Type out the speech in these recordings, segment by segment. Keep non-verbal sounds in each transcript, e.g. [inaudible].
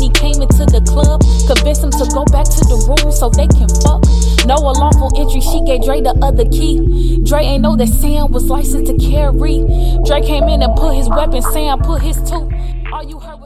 he came into the club. Convince him to go back to the room so they can fuck. No lawful entry, she gave Dre the other key. Dre ain't know that Sam was licensed to carry. Dre came in and put his weapon, Sam put his two. All you heard was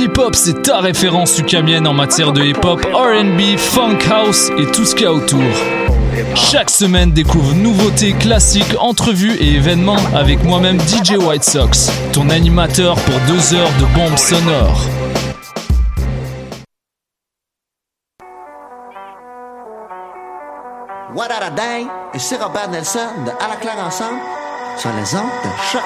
Hip-Hop, c'est ta référence ukamienne en matière de hip-hop, RB, funk house et tout ce qu'il y a autour. Chaque semaine, découvre nouveautés, classiques, entrevues et événements avec moi-même DJ White Sox, ton animateur pour deux heures de bombes sonores. What a day? Et c'est Robert Nelson de À la claire ensemble sur les ondes de choc.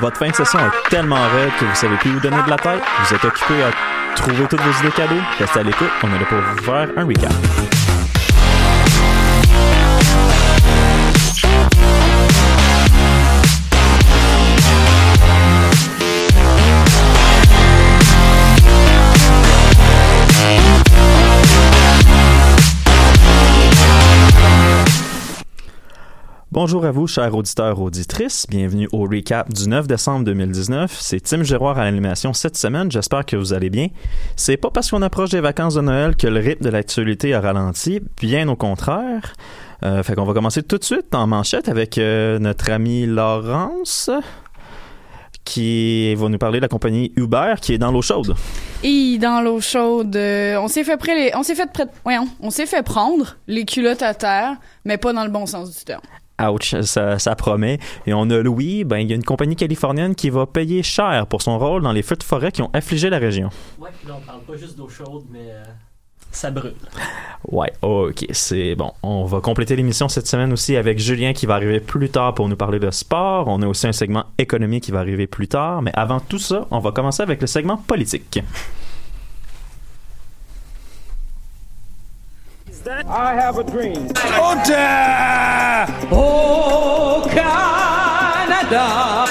Votre fin de session est tellement raide que vous savez plus où donner de la tête. Vous êtes occupé à trouver toutes vos idées cadeaux. Restez à l'écoute, on est là pour vous faire un recap. Bonjour à vous, chers auditeurs auditrices. Bienvenue au recap du 9 décembre 2019. C'est Tim Giroir à l'animation cette semaine. J'espère que vous allez bien. C'est pas parce qu'on approche des vacances de Noël que le rythme de l'actualité a ralenti, bien au contraire. Euh, fait qu'on va commencer tout de suite en manchette avec euh, notre ami Laurence qui va nous parler de la compagnie Uber qui est dans l'eau chaude. Et dans l'eau chaude, euh, on s'est fait on s'est fait on s'est fait prendre les culottes à terre, mais pas dans le bon sens du terme. Ouch, ça, ça, promet. Et on a Louis, ben, il y a une compagnie californienne qui va payer cher pour son rôle dans les feux de forêt qui ont affligé la région. Ouais, puis là, on parle pas juste d'eau chaude, mais euh, ça brûle. Ouais, ok, c'est bon. On va compléter l'émission cette semaine aussi avec Julien qui va arriver plus tard pour nous parler de sport. On a aussi un segment économique qui va arriver plus tard. Mais avant tout ça, on va commencer avec le segment politique. I have a dream. Oh Canada!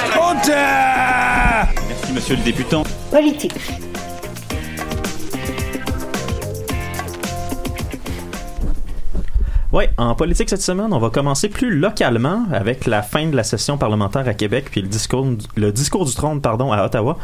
Merci, monsieur le députant. Politique. Oui, en politique cette semaine, on va commencer plus localement avec la fin de la session parlementaire à Québec puis le discours, du trône pardon, à Ottawa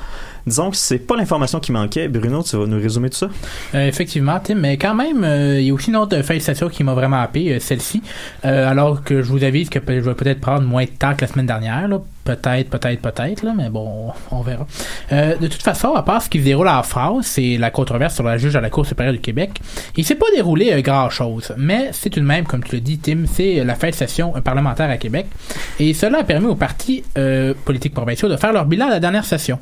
disons que c'est pas l'information qui manquait. Bruno, tu vas nous résumer tout ça? Euh, effectivement, Tim, mais quand même, euh, il y a aussi une autre félicitation qui m'a vraiment happé, euh, celle-ci. alors que je vous avise que je vais peut-être prendre moins de temps que la semaine dernière. Peut-être, peut-être, peut-être, mais bon, on verra. de toute façon, à part ce qui se déroule en France, c'est la controverse sur la juge à la Cour supérieure du Québec, il s'est pas déroulé grand-chose. Mais c'est tout de même, comme tu le dis, Tim, c'est la félicitation parlementaire à Québec. Et cela a permis aux partis politiques provinciaux de faire leur bilan à la dernière session.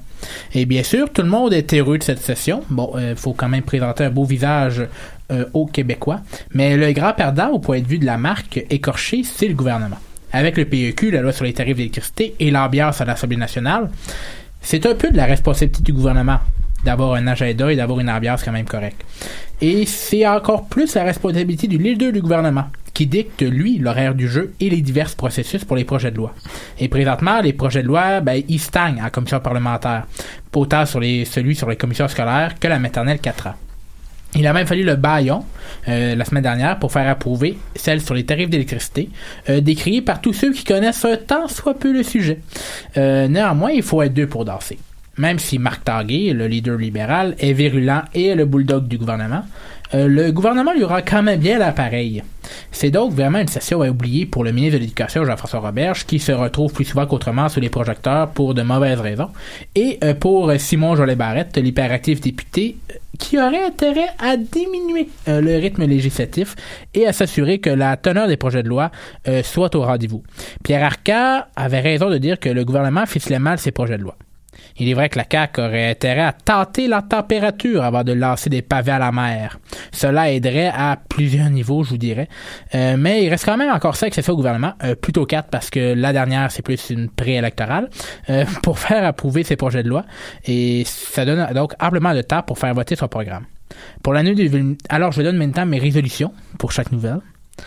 Et bien sûr, tout le monde est heureux de cette session. Bon, il euh, faut quand même présenter un beau visage euh, aux Québécois. Mais le grand perdant au point de vue de la marque écorchée, c'est le gouvernement. Avec le PEQ, la loi sur les tarifs d'électricité et l'ambiance à l'Assemblée nationale, c'est un peu de la responsabilité du gouvernement d'avoir un agenda et d'avoir une ambiance quand même correcte. Et c'est encore plus la responsabilité du leader du gouvernement, qui dicte, lui, l'horaire du jeu et les divers processus pour les projets de loi. Et présentement, les projets de loi, ben, ils stagnent en commission parlementaire, autant sur les, celui sur les commissions scolaires que la maternelle 4 ans. Il a même fallu le baillon euh, la semaine dernière pour faire approuver celle sur les tarifs d'électricité, euh, décriée par tous ceux qui connaissent tant soit peu le sujet. Euh, néanmoins, il faut être deux pour danser. Même si Marc Targuay, le leader libéral, est virulent et le bulldog du gouvernement, euh, le gouvernement lui aura quand même bien l'appareil. C'est donc vraiment une session à oublier pour le ministre de l'Éducation, Jean-François Roberge, qui se retrouve plus souvent qu'autrement sous les projecteurs pour de mauvaises raisons, et euh, pour Simon Jolet-Barrette, l'hyperactif député, euh, qui aurait intérêt à diminuer euh, le rythme législatif et à s'assurer que la teneur des projets de loi euh, soit au rendez-vous. Pierre Arca avait raison de dire que le gouvernement ficelait mal ses projets de loi. Il est vrai que la CAQ aurait intérêt à tâter la température avant de lancer des pavés à la mer. Cela aiderait à plusieurs niveaux, je vous dirais. Euh, mais il reste quand même encore 5 sessions au gouvernement, euh, plutôt 4 parce que la dernière, c'est plus une préélectorale, euh, [laughs] pour faire approuver ses projets de loi. Et ça donne donc amplement de temps pour faire voter son programme. Pour l'année 2020, alors je donne maintenant mes résolutions pour chaque nouvelle.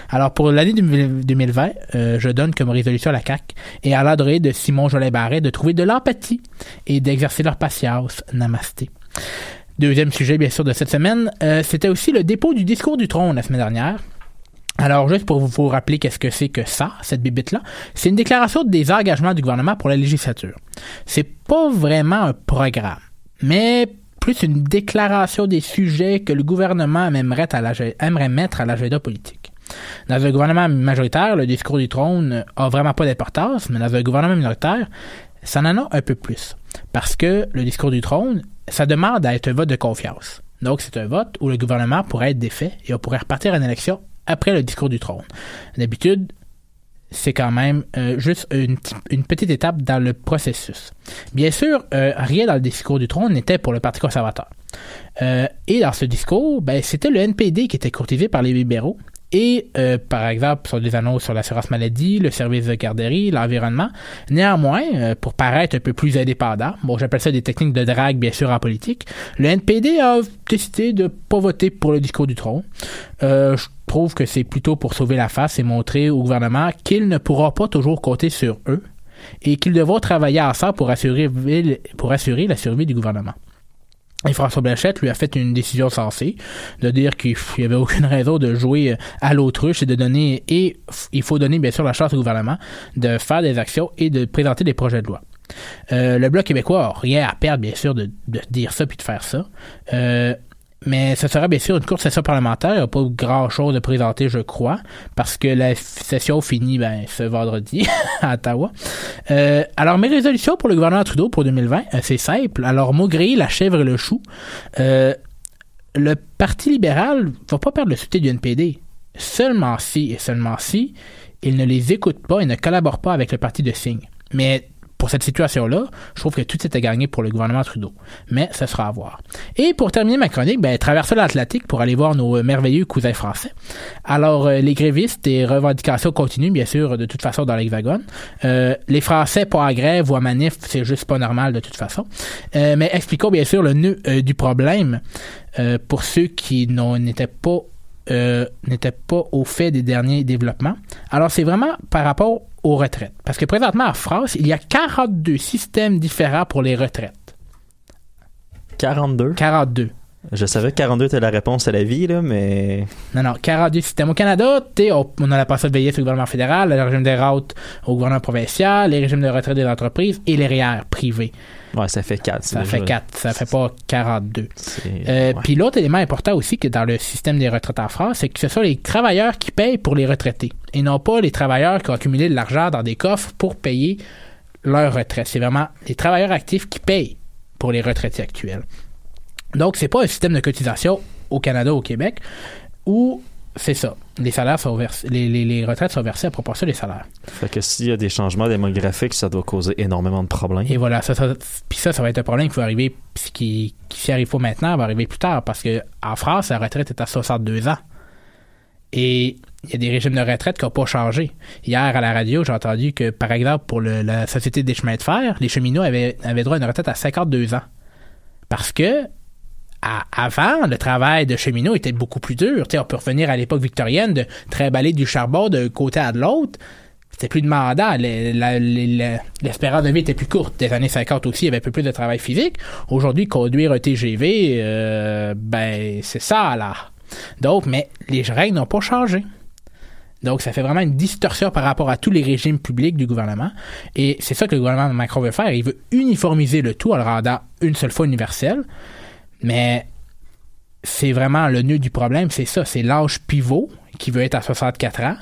Alors, pour l'année 2020, euh, je donne comme résolution à la CAQ et à l'adresse de Simon Jolet-Barret de trouver de l'empathie et d'exercer leur patience. Namasté. Deuxième sujet, bien sûr, de cette semaine, euh, c'était aussi le dépôt du discours du trône la semaine dernière. Alors, juste pour vous, rappeler qu'est-ce que c'est que ça, cette bibite-là, c'est une déclaration des engagements du gouvernement pour la législature. C'est pas vraiment un programme, mais plus une déclaration des sujets que le gouvernement aimerait, aimerait mettre à l'agenda politique. Dans un gouvernement majoritaire, le discours du trône a vraiment pas d'importance, mais dans un gouvernement minoritaire, ça en a un peu plus. Parce que le discours du trône, ça demande à être un vote de confiance. Donc, c'est un vote où le gouvernement pourrait être défait et on pourrait repartir en élection après le discours du trône. D'habitude, c'est quand même euh, juste une, une, petite étape dans le processus. Bien sûr, euh, rien dans le discours du trône n'était pour le Parti conservateur. Euh, et dans ce discours, ben, c'était le NPD qui était courtisé par les libéraux et euh, par exemple sur des annonces sur l'assurance maladie, le service de garderie, l'environnement. Néanmoins, euh, pour paraître un peu plus indépendant, bon j'appelle ça des techniques de drague bien sûr en politique, le NPD a décidé de pas voter pour le discours du trône. Euh, je trouve que c'est plutôt pour sauver la face et montrer au gouvernement qu'il ne pourra pas toujours compter sur eux et qu'ils devront travailler ensemble pour pour assurer la survie du gouvernement. Et François Blanchette lui a fait une décision sensée de dire qu'il n'y avait aucune raison de jouer à l'autruche et de donner et il faut donner bien sûr la chance au gouvernement de faire des actions et de présenter des projets de loi. Euh, le Bloc québécois a rien à perdre, bien sûr, de, de dire ça puis de faire ça. Euh, mais ce sera bien sûr une courte session parlementaire. Il n'y a pas grand chose de présenter, je crois, parce que la session finit ben, ce vendredi [laughs] à Ottawa. Euh, alors, mes résolutions pour le gouvernement Trudeau pour 2020, euh, c'est simple. Alors, maugréer la chèvre et le chou. Euh, le Parti libéral va pas perdre le soutien du NPD. Seulement si, et seulement si, il ne les écoute pas et ne collabore pas avec le parti de signe. Mais pour cette situation-là, je trouve que tout était gagné pour le gouvernement Trudeau. Mais ça sera à voir. Et pour terminer ma chronique, ben, traverser l'Atlantique pour aller voir nos merveilleux cousins français. Alors, euh, les grévistes et revendications continuent, bien sûr, de toute façon, dans l'Hexagone. Euh, les Français pas à grève ou à manif, c'est juste pas normal de toute façon. Euh, mais expliquons, bien sûr, le nœud euh, du problème euh, pour ceux qui n'étaient pas euh, pas au fait des derniers développements. Alors, c'est vraiment par rapport aux retraites. Parce que présentement, en France, il y a 42 systèmes différents pour les retraites. 42? 42. Je savais que 42 était la réponse à la vie, là, mais... Non, non, 42 systèmes. Au Canada, on, a la passé de veiller sur le gouvernement fédéral, le régime des routes au gouvernement provincial, les régimes de retraite des entreprises et les REER privés. Ouais, ça fait 4. Ça fait 4, ça fait pas 42. Euh, ouais. Puis l'autre élément important aussi que dans le système des retraites en France, c'est que ce sont les travailleurs qui payent pour les retraités et non pas les travailleurs qui ont accumulé de l'argent dans des coffres pour payer leur retraite. C'est vraiment les travailleurs actifs qui payent pour les retraités actuels. Donc, c'est pas un système de cotisation au Canada, au Québec, où c'est ça. Les salaires sont versés, les, les, les, retraites sont versées à proportion des salaires. Fait que s'il y a des changements démographiques, ça doit causer énormément de problèmes. Et voilà, ça, ça, puis ça, ça va être un problème qui va arriver, qui, qui s'y arrive pas maintenant, va arriver plus tard, parce que en France, la retraite est à 62 ans. Et il y a des régimes de retraite qui n'ont pas changé. Hier, à la radio, j'ai entendu que, par exemple, pour le, la Société des chemins de fer, les cheminots avaient, avaient droit à une retraite à 52 ans. Parce que avant, le travail de cheminot était beaucoup plus dur. On peut revenir à l'époque victorienne de trimballer du charbon d'un côté à de l'autre. c'était plus demandant. L'espérance de vie était plus courte. Des années 50 aussi, il y avait un peu plus de travail physique. Aujourd'hui, conduire un TGV, euh, ben, c'est ça, là. Donc, mais les règles n'ont pas changé. Donc, ça fait vraiment une distorsion par rapport à tous les régimes publics du gouvernement. Et c'est ça que le gouvernement de Macron veut faire. Il veut uniformiser le tout en le rendant une seule fois universel. Mais c'est vraiment le nœud du problème, c'est ça, c'est l'âge pivot qui veut être à 64 ans.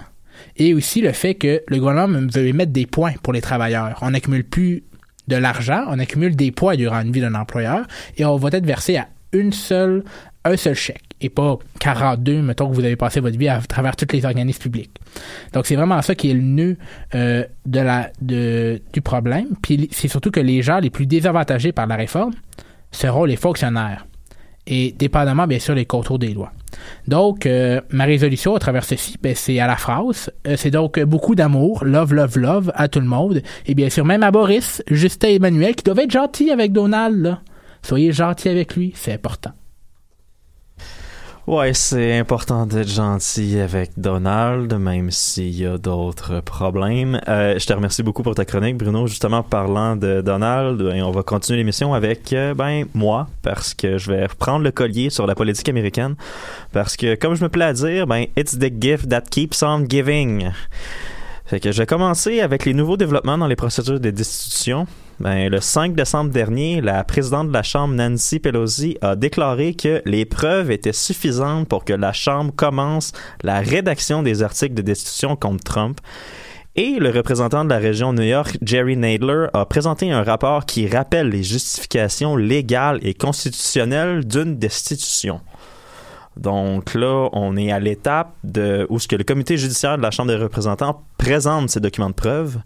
Et aussi le fait que le gouvernement veut émettre des points pour les travailleurs. On n'accumule plus de l'argent, on accumule des points durant une vie d'un employeur et on va être versé à une seule, un seul chèque et pas 42, mettons que vous avez passé votre vie à travers tous les organismes publics. Donc c'est vraiment ça qui est le nœud euh, du problème. Puis c'est surtout que les gens les plus désavantagés par la réforme seront les fonctionnaires et dépendamment bien sûr les contours des lois. Donc, euh, ma résolution à travers ceci, ben, c'est à la phrase. Euh, c'est donc euh, beaucoup d'amour, love, love, love à tout le monde. Et bien sûr, même à Boris, Justin Emmanuel, qui doivent être gentils avec Donald. Soyez gentils avec lui, c'est important. Ouais, c'est important d'être gentil avec Donald, même s'il y a d'autres problèmes. Euh, je te remercie beaucoup pour ta chronique, Bruno. Justement, parlant de Donald, ben, on va continuer l'émission avec euh, ben moi, parce que je vais reprendre le collier sur la politique américaine, parce que comme je me plais à dire, ben it's the gift that keeps on giving. Fait que je vais commencer avec les nouveaux développements dans les procédures de destitution. Ben, le 5 décembre dernier, la présidente de la Chambre, Nancy Pelosi, a déclaré que les preuves étaient suffisantes pour que la Chambre commence la rédaction des articles de destitution contre Trump. Et le représentant de la région New York, Jerry Nadler, a présenté un rapport qui rappelle les justifications légales et constitutionnelles d'une destitution. Donc là, on est à l'étape de où ce que le comité judiciaire de la Chambre des représentants présente ses documents de preuve.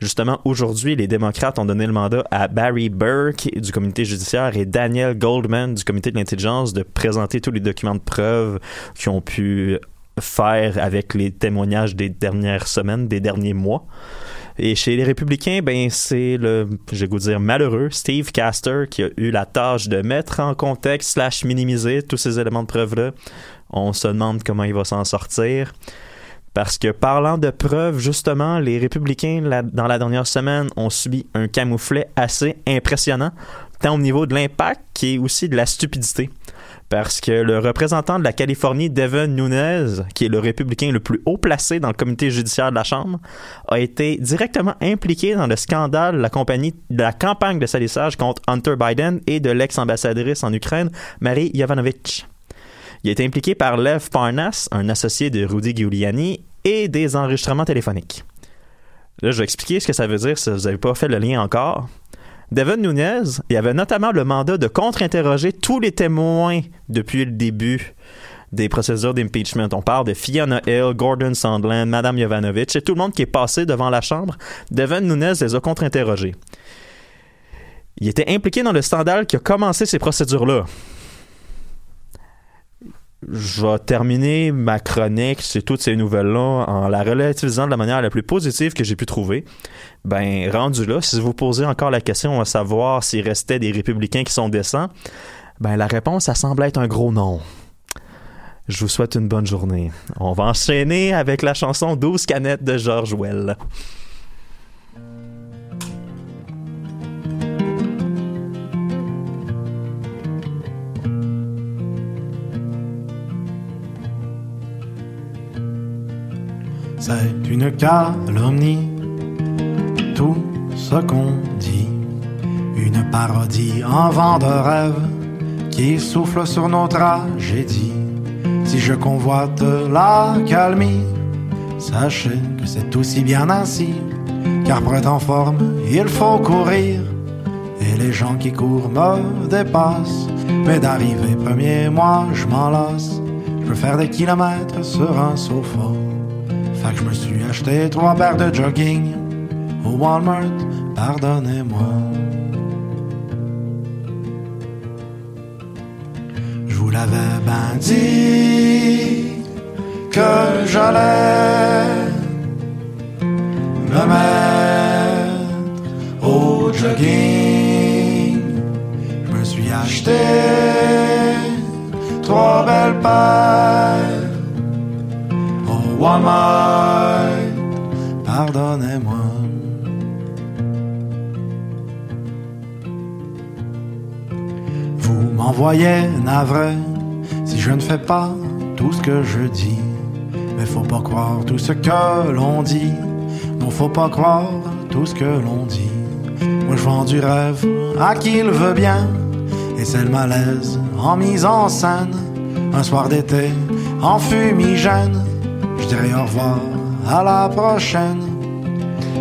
Justement, aujourd'hui, les démocrates ont donné le mandat à Barry Burke du comité judiciaire et Daniel Goldman du comité de l'intelligence de présenter tous les documents de preuve qu'ils ont pu faire avec les témoignages des dernières semaines, des derniers mois. Et chez les républicains, ben c'est le, je vais vous dire malheureux, Steve Castor qui a eu la tâche de mettre en contexte slash minimiser tous ces éléments de preuve-là. On se demande comment il va s'en sortir. Parce que parlant de preuves, justement, les républicains, dans la dernière semaine, ont subi un camouflet assez impressionnant, tant au niveau de l'impact qui aussi de la stupidité. Parce que le représentant de la Californie, Devin Nunes, qui est le républicain le plus haut placé dans le comité judiciaire de la Chambre, a été directement impliqué dans le scandale de la, campagne de salissage contre Hunter Biden et de l'ex-ambassadrice en Ukraine, Marie Yovanovitch. Il a été impliqué par Lev Parnas, un associé de Rudy Giuliani, et des enregistrements téléphoniques. Là, je vais expliquer ce que ça veut dire si vous n'avez pas fait le lien encore. Devin Nunes, il avait notamment le mandat de contre-interroger tous les témoins depuis le début des procédures d'impeachment. On parle de Fiona Hill, Gordon Sondland, Madame Yovanovitch et tout le monde qui est passé devant la Chambre. Devin Nunes les a contre-interrogés. Il était impliqué dans le scandale qui a commencé ces procédures-là. Je vais terminer ma chronique sur toutes ces nouvelles-là en la relativisant de la manière la plus positive que j'ai pu trouver. Ben, rendu là, si vous posez encore la question à savoir s'il restait des républicains qui sont décents, ben, la réponse, ça semble être un gros non. Je vous souhaite une bonne journée. On va enchaîner avec la chanson 12 canettes de George Well. C'est une calomnie, tout ce qu'on dit. Une parodie en vent de rêve qui souffle sur nos tragédies. Si je convoite la calmie, sachez que c'est aussi bien ainsi. Car pour être en forme, il faut courir. Et les gens qui courent me dépassent. Mais d'arriver premier, moi je m'en lasse. Je peux faire des kilomètres sur un sofa. Que je me suis acheté trois paires de jogging au Walmart, pardonnez-moi. Je vous l'avais ben dit que j'allais me mettre au jogging. Je me suis acheté trois belles paires Walmart, pardonnez-moi. Vous m'envoyez navré si je ne fais pas tout ce que je dis. Mais faut pas croire tout ce que l'on dit. Non, faut pas croire tout ce que l'on dit. Moi, je vends du rêve à qui le veut bien. Et c'est le malaise en mise en scène. Un soir d'été en fumigène. Je dirais au revoir à la prochaine.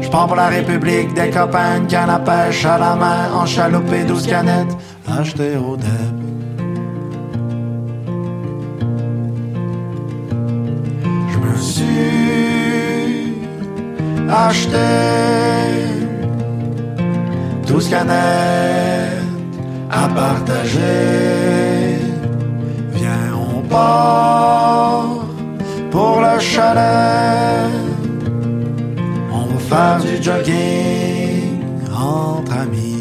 Je prends pour la République des copains, canne à pêche à la main, en chaloupe et douze canettes, achetées au deb. Je me suis acheté douze canettes à partager. Viens, on part pour le chalet. On va faire du jogging entre amis.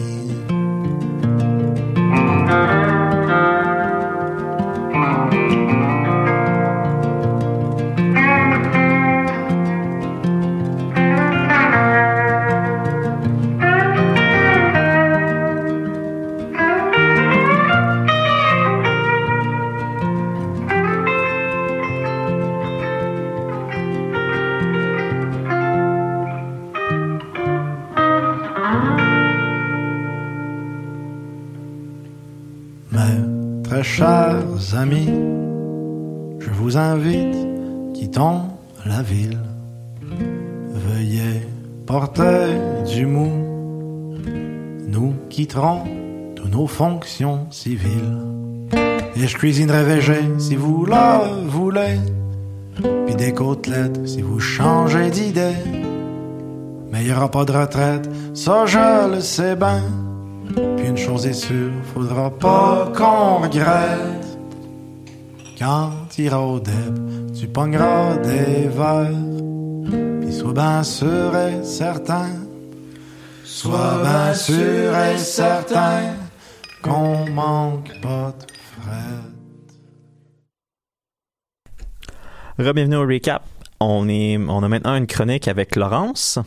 Chers amis, je vous invite, quittons la ville. Veuillez porter du mou. Nous quitterons tous nos fonctions civiles. Et je cuisinerai végé si vous le voulez. Puis des côtelettes si vous changez d'idée. Mais il y aura pas de retraite, ça je le sais bien. Chose est sûre, faudra pas qu'on regrette. Quand t'iras au deb, tu pogneras des verres. Puis sois bien sûr et certain, sois bien sûr et certain qu'on manque pas de frais. Re-bienvenue au recap. On, est, on a maintenant une chronique avec Laurence.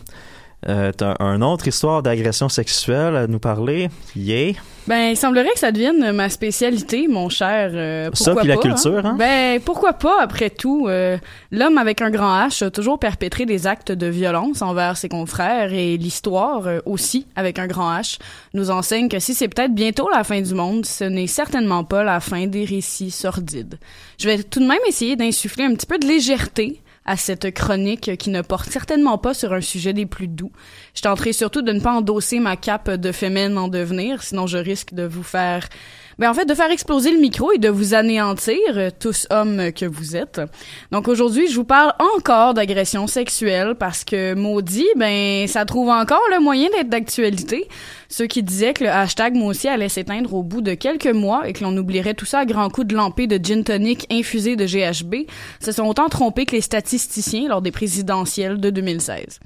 Euh, t'as une autre histoire d'agression sexuelle à nous parler? Yeah. Ben, il semblerait que ça devienne ma spécialité, mon cher. Euh, Ça, pourquoi puis la pas, culture, hein? Ben, pourquoi pas, après tout. euh, L'homme avec un grand H a toujours perpétré des actes de violence envers ses confrères et l'histoire euh, aussi, avec un grand H, nous enseigne que si c'est peut-être bientôt la fin du monde, ce n'est certainement pas la fin des récits sordides. Je vais tout de même essayer d'insuffler un petit peu de légèreté à cette chronique qui ne porte certainement pas sur un sujet des plus doux. Je tenterai surtout de ne pas endosser ma cape de féminin en devenir, sinon je risque de vous faire ben en fait de faire exploser le micro et de vous anéantir, euh, tous hommes que vous êtes. Donc aujourd'hui, je vous parle encore d'agression sexuelle parce que maudit, ben ça trouve encore le moyen d'être d'actualité. Ceux qui disaient que le hashtag moi allait s'éteindre au bout de quelques mois et que l'on oublierait tout ça à grands coups de lampée de gin tonic infusé de GHB, se sont autant trompés que les statisticiens lors des présidentielles de 2016.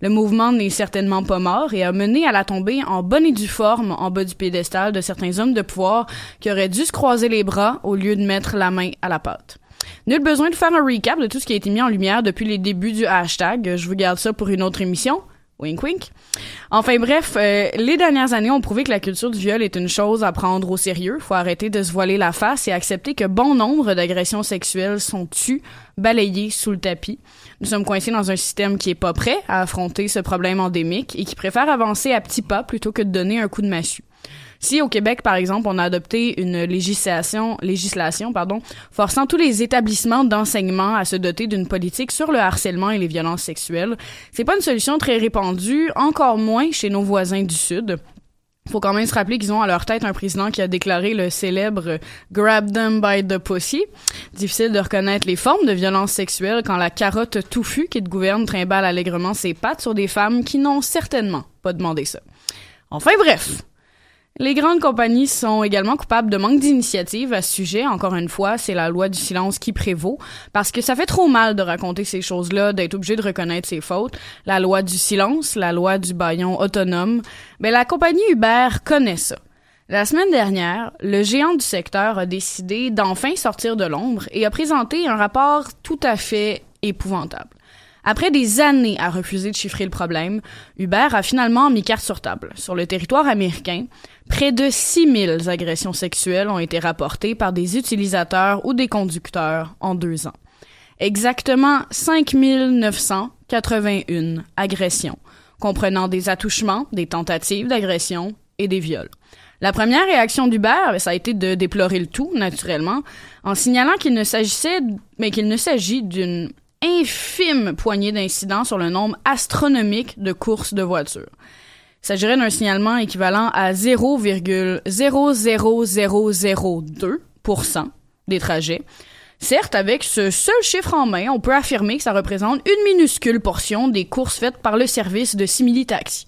Le mouvement n'est certainement pas mort et a mené à la tombée en bonne et due forme en bas du pédestal de certains hommes de pouvoir qui auraient dû se croiser les bras au lieu de mettre la main à la pâte. Nul besoin de faire un recap de tout ce qui a été mis en lumière depuis les débuts du hashtag. Je vous garde ça pour une autre émission. Wink wink. Enfin bref, euh, les dernières années ont prouvé que la culture du viol est une chose à prendre au sérieux. Faut arrêter de se voiler la face et accepter que bon nombre d'agressions sexuelles sont tues, balayées sous le tapis. Nous sommes coincés dans un système qui est pas prêt à affronter ce problème endémique et qui préfère avancer à petits pas plutôt que de donner un coup de massue. Si au Québec, par exemple, on a adopté une législation, législation, pardon, forçant tous les établissements d'enseignement à se doter d'une politique sur le harcèlement et les violences sexuelles, c'est pas une solution très répandue, encore moins chez nos voisins du Sud. Faut quand même se rappeler qu'ils ont à leur tête un président qui a déclaré le célèbre Grab them by the pussy. Difficile de reconnaître les formes de violence sexuelle quand la carotte touffue qui te gouverne trimballe allègrement ses pattes sur des femmes qui n'ont certainement pas demandé ça. Enfin bref, les grandes compagnies sont également coupables de manque d'initiative à ce sujet. Encore une fois, c'est la loi du silence qui prévaut parce que ça fait trop mal de raconter ces choses-là, d'être obligé de reconnaître ses fautes. La loi du silence, la loi du baillon autonome. Mais la compagnie Uber connaît ça. La semaine dernière, le géant du secteur a décidé d'enfin sortir de l'ombre et a présenté un rapport tout à fait épouvantable. Après des années à refuser de chiffrer le problème, Uber a finalement mis carte sur table. Sur le territoire américain, près de 6000 agressions sexuelles ont été rapportées par des utilisateurs ou des conducteurs en deux ans. Exactement 5981 agressions, comprenant des attouchements, des tentatives d'agression et des viols. La première réaction d'Uber, ça a été de déplorer le tout, naturellement, en signalant qu'il ne s'agissait, mais qu'il ne s'agit d'une infime poignée d'incidents sur le nombre astronomique de courses de voitures. Il s'agirait d'un signalement équivalent à 0,00002% des trajets. Certes, avec ce seul chiffre en main, on peut affirmer que ça représente une minuscule portion des courses faites par le service de simili-taxi.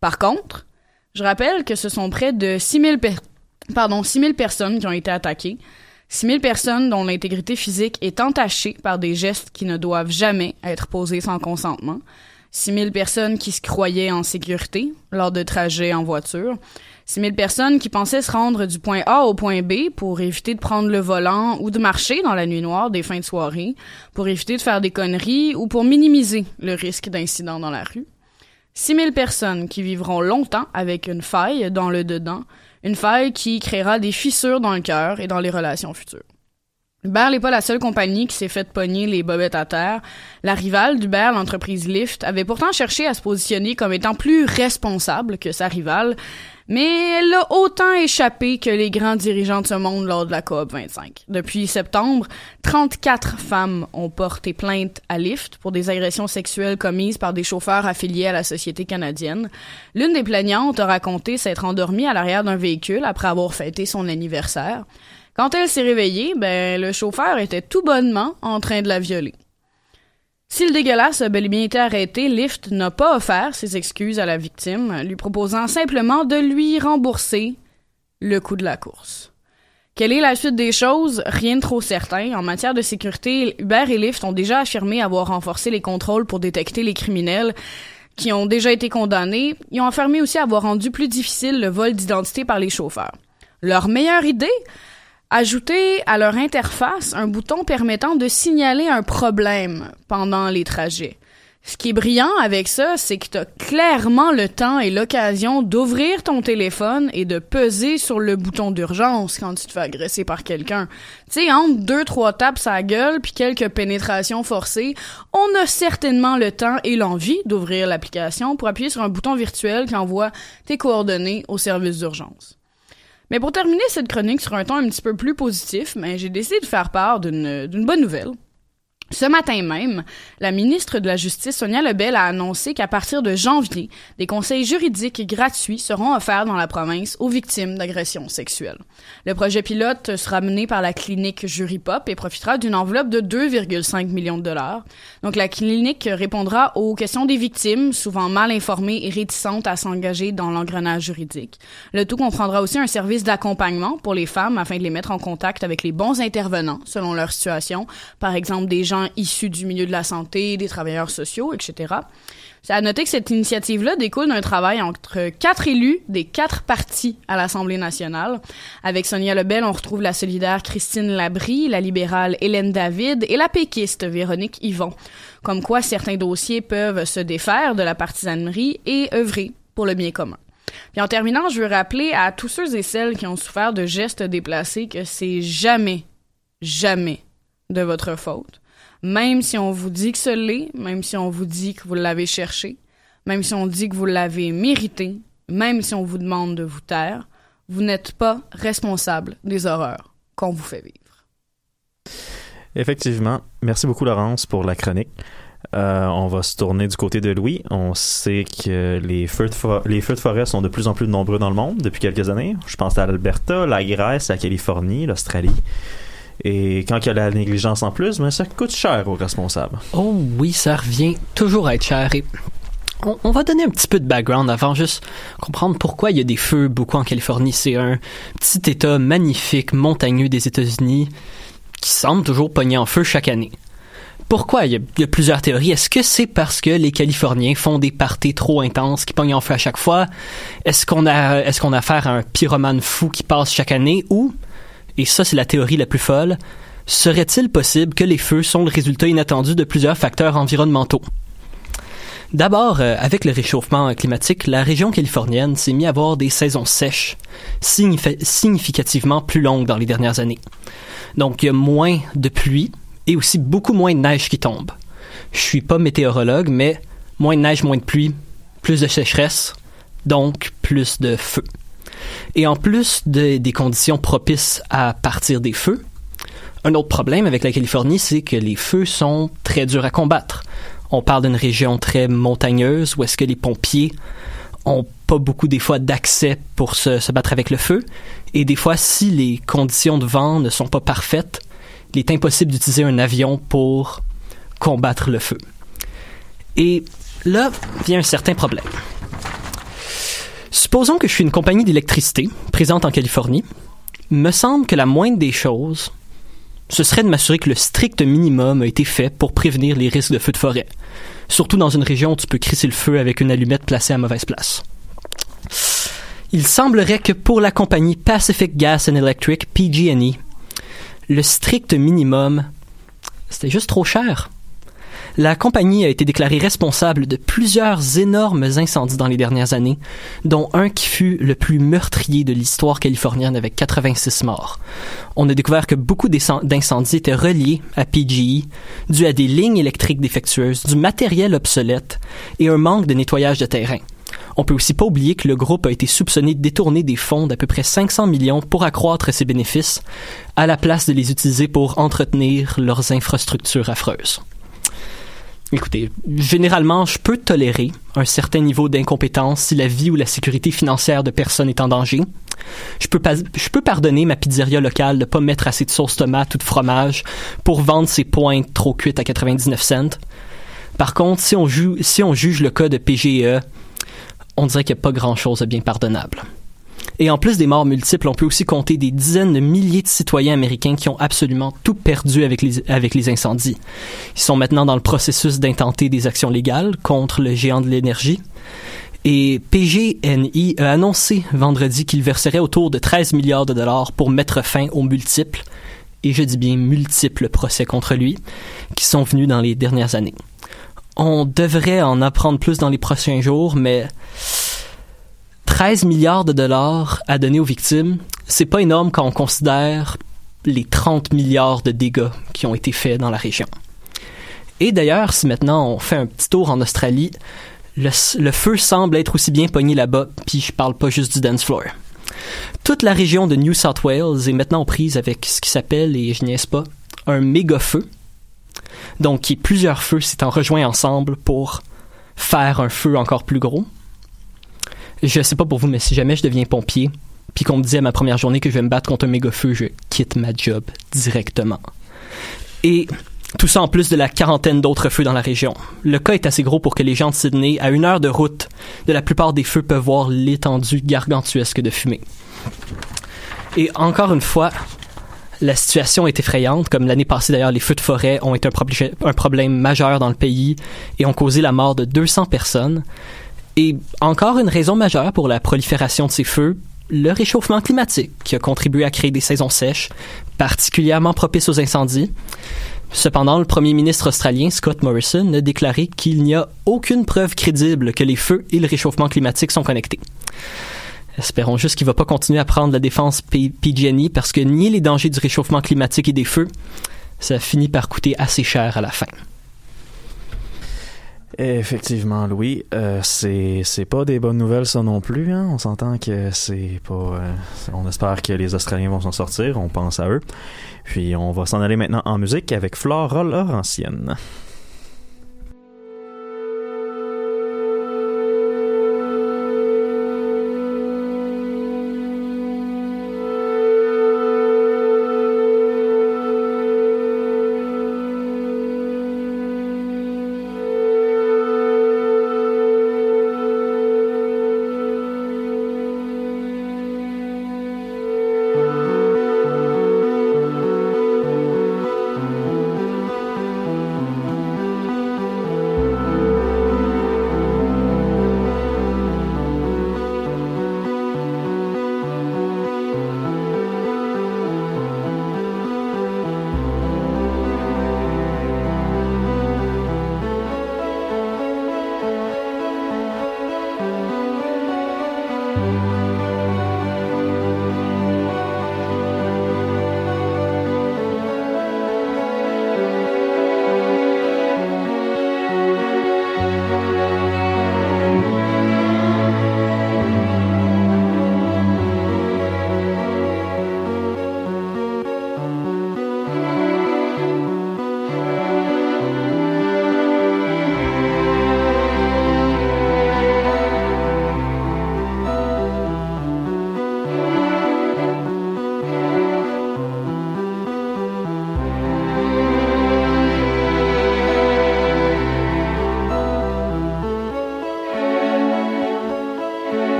Par contre, je rappelle que ce sont près de 6000 pardon, 6000 personnes qui ont été attaquées, 6000 personnes dont l'intégrité physique est entachée par des gestes qui ne doivent jamais être posés sans consentement, 6000 personnes qui se croyaient en sécurité lors de trajets en voiture, 6000 personnes qui pensaient se rendre du point A au point B pour éviter de prendre le volant ou de marcher dans la nuit noire des fins de soirée, pour éviter de faire des conneries ou pour minimiser le risque d'incident dans la rue. 6000 personnes qui vivront longtemps avec une faille dans le dedans, une faille qui créera des fissures dans le cœur et dans les relations futures. Uber n'est pas la seule compagnie qui s'est fait pogner les bobettes à terre. La rivale d'Uber, l'entreprise Lyft, avait pourtant cherché à se positionner comme étant plus responsable que sa rivale, mais elle a autant échappé que les grands dirigeants de ce monde lors de la COP 25. Depuis septembre, 34 femmes ont porté plainte à Lyft pour des agressions sexuelles commises par des chauffeurs affiliés à la société canadienne. L'une des plaignantes a raconté s'être endormie à l'arrière d'un véhicule après avoir fêté son anniversaire. Quand elle s'est réveillée, ben, le chauffeur était tout bonnement en train de la violer. Si le dégueulasse a bel et bien été arrêté, Lyft n'a pas offert ses excuses à la victime, lui proposant simplement de lui rembourser le coût de la course. Quelle est la suite des choses? Rien de trop certain. En matière de sécurité, Uber et Lyft ont déjà affirmé avoir renforcé les contrôles pour détecter les criminels qui ont déjà été condamnés. Ils ont affirmé aussi avoir rendu plus difficile le vol d'identité par les chauffeurs. Leur meilleure idée? Ajouter à leur interface un bouton permettant de signaler un problème pendant les trajets. Ce qui est brillant avec ça, c'est que tu as clairement le temps et l'occasion d'ouvrir ton téléphone et de peser sur le bouton d'urgence quand tu te fais agresser par quelqu'un. Tu sais, entre deux, trois tapes à la gueule puis quelques pénétrations forcées, on a certainement le temps et l'envie d'ouvrir l'application pour appuyer sur un bouton virtuel qui envoie tes coordonnées au service d'urgence. Mais pour terminer cette chronique sur un ton un petit peu plus positif, mais j'ai décidé de faire part d'une bonne nouvelle. Ce matin même, la ministre de la Justice, Sonia Lebel, a annoncé qu'à partir de janvier, des conseils juridiques gratuits seront offerts dans la province aux victimes d'agressions sexuelles. Le projet pilote sera mené par la clinique Juripop et profitera d'une enveloppe de 2,5 millions de dollars. Donc la clinique répondra aux questions des victimes, souvent mal informées et réticentes à s'engager dans l'engrenage juridique. Le tout comprendra aussi un service d'accompagnement pour les femmes afin de les mettre en contact avec les bons intervenants selon leur situation, par exemple des gens issus du milieu de la santé, des travailleurs sociaux, etc. C'est à noter que cette initiative-là découle d'un travail entre quatre élus des quatre partis à l'Assemblée nationale. Avec Sonia Lebel, on retrouve la solidaire Christine Labrie, la libérale Hélène David et la péquiste Véronique Yvon. Comme quoi, certains dossiers peuvent se défaire de la partisanerie et œuvrer pour le bien commun. Puis en terminant, je veux rappeler à tous ceux et celles qui ont souffert de gestes déplacés que c'est jamais, jamais de votre faute même si on vous dit que ce l'est, même si on vous dit que vous l'avez cherché, même si on dit que vous l'avez mérité, même si on vous demande de vous taire, vous n'êtes pas responsable des horreurs qu'on vous fait vivre. Effectivement. Merci beaucoup, Laurence, pour la chronique. Euh, on va se tourner du côté de Louis. On sait que les feux, de les feux de forêt sont de plus en plus nombreux dans le monde depuis quelques années. Je pense à l'Alberta, la Grèce, la Californie, l'Australie. Et quand il y a la négligence en plus, mais ça coûte cher aux responsables. Oh oui, ça revient toujours à être cher. Et on, va donner un petit peu de background avant juste comprendre pourquoi il y a des feux beaucoup en Californie. C'est un petit état magnifique, montagneux des États-Unis qui semble toujours pogner en feu chaque année. Pourquoi? Il y, a, plusieurs théories. Est-ce que c'est parce que les Californiens font des parties trop intenses qui pognent en feu à chaque fois? Est-ce qu'on a, est-ce qu'on a affaire à un pyromane fou qui passe chaque année? Ou et ça c'est la théorie la plus folle, Serait-il possible que les feux sont le résultat inattendu de plusieurs facteurs environnementaux? D'abord, euh, avec le réchauffement climatique, la région californienne s'est mise à avoir des saisons sèches signifi- significativement plus longues dans les dernières années. Donc, il y a moins de pluie et aussi beaucoup moins de neige qui tombe. Je suis pas météorologue, mais moins de neige, moins de pluie, plus de sécheresse, donc plus de feu. Et en plus de- des conditions propices à partir des feux, un autre problème avec la Californie, c'est que les feux sont très durs à combattre. On parle d'une région très montagneuse où est-ce que les pompiers ont pas beaucoup des fois d'accès pour se battre avec le feu. Et des fois, si les conditions de vent ne sont pas parfaites, il est impossible d'utiliser un avion pour combattre le feu. Et là vient un certain problème. Supposons que je suis une compagnie d'électricité présente en Californie. Me semble que la moindre des choses, ce serait de m'assurer que le strict minimum a été fait pour prévenir les risques de feux de forêt. Surtout dans une région où tu peux crisser le feu avec une allumette placée à mauvaise place. Il semblerait que pour la compagnie Pacific Gas and Electric, PG&E, le strict minimum, c'était juste trop cher. La compagnie a été déclarée responsable de plusieurs énormes incendies dans les dernières années, dont un qui fut le plus meurtrier de l'histoire californienne avec 86 morts. On a découvert que beaucoup d'incen- d'incendies étaient reliés à PGE, dû à des lignes électriques défectueuses, du matériel obsolète et un manque de nettoyage de terrain. On peut aussi pas oublier que le groupe a été soupçonné de détourner des fonds d'à peu près 500 millions pour accroître ses bénéfices, à la place de les utiliser pour entretenir leurs infrastructures affreuses. Écoutez, généralement, je peux tolérer un certain niveau d'incompétence si la vie ou la sécurité financière de personnes est en danger. Je peux, pas, je pardonner ma pizzeria locale de pas mettre assez de sauce tomate ou de fromage pour vendre ses pointes trop cuites à 99 cents. Par contre, si on juge le cas de PGE, on dirait qu'il n'y a pas grand-chose de bien pardonnable. Et en plus des morts multiples, on peut aussi compter des dizaines de milliers de citoyens américains qui ont absolument tout perdu avec les, incendies. Ils sont maintenant dans le processus d'intenter des actions légales contre le géant de l'énergie. Et PG&E a annoncé vendredi qu'il verserait autour de 13 milliards de dollars pour mettre fin aux multiples, et je dis bien multiples procès contre lui, qui sont venus dans les dernières années. On devrait en apprendre plus dans les prochains jours, mais 13 milliards de dollars à donner aux victimes, c'est pas énorme quand on considère les 30 milliards de dégâts qui ont été faits dans la région. Et d'ailleurs, si maintenant on fait un petit tour en Australie, le, feu semble être aussi bien pogné là-bas, puis je parle pas juste du dance floor. Toute la région de New South Wales est maintenant aux prises avec ce qui s'appelle, et je niaise pas, un méga feu. Donc, qui plusieurs feux s'étant rejoints ensemble pour faire un feu encore plus gros. Je sais pas pour vous, mais si jamais je deviens pompier, puis qu'on me dit à ma première journée que je vais me battre contre un méga feu, je quitte ma job directement. Et tout ça en plus de la quarantaine d'autres feux dans la région. Le cas est assez gros pour que les gens de Sydney, à une heure de route de la plupart des feux, peuvent voir l'étendue gargantuesque de fumée. Et encore une fois, la situation est effrayante. Comme l'année passée d'ailleurs, les feux de forêt ont été un, un problème majeur dans le pays et ont causé la mort de 200 personnes. Et encore une raison majeure pour la prolifération de ces feux, le réchauffement climatique qui a contribué à créer des saisons sèches, particulièrement propices aux incendies. Cependant, le premier ministre australien Scott Morrison a déclaré qu'il n'y a aucune preuve crédible que les feux et le réchauffement climatique sont connectés. Espérons juste qu'il ne va pas continuer à prendre la défense PG&E parce que nier les dangers du réchauffement climatique et des feux, ça finit par coûter assez cher à la fin. Effectivement, Louis, euh, c'est c'est pas des bonnes nouvelles ça non plus. Hein? On s'entend que c'est pas. euh, on espère que les Australiens vont s'en sortir. On pense à eux. Puis on va s'en aller maintenant en musique avec Flora Laurentienne.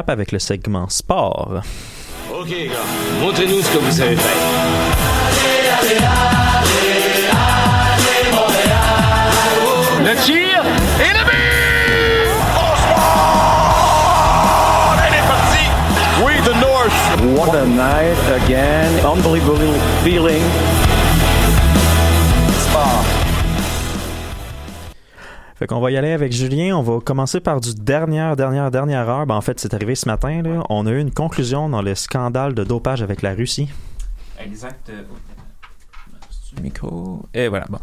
Recap avec le segment sport. Ok, gars, montrez-nous ce que vous savez faire. Le tir et le but! Elle est partie! Oui, the North! What a night again. Unbelievable feeling. Fait qu'on va y aller avec Julien. On va commencer par du dernière, dernière, dernière heure. Ben, en fait, c'est arrivé ce matin. Là. On a eu une conclusion dans le scandale de dopage avec la Russie. Exact. Micro. Et voilà, bon.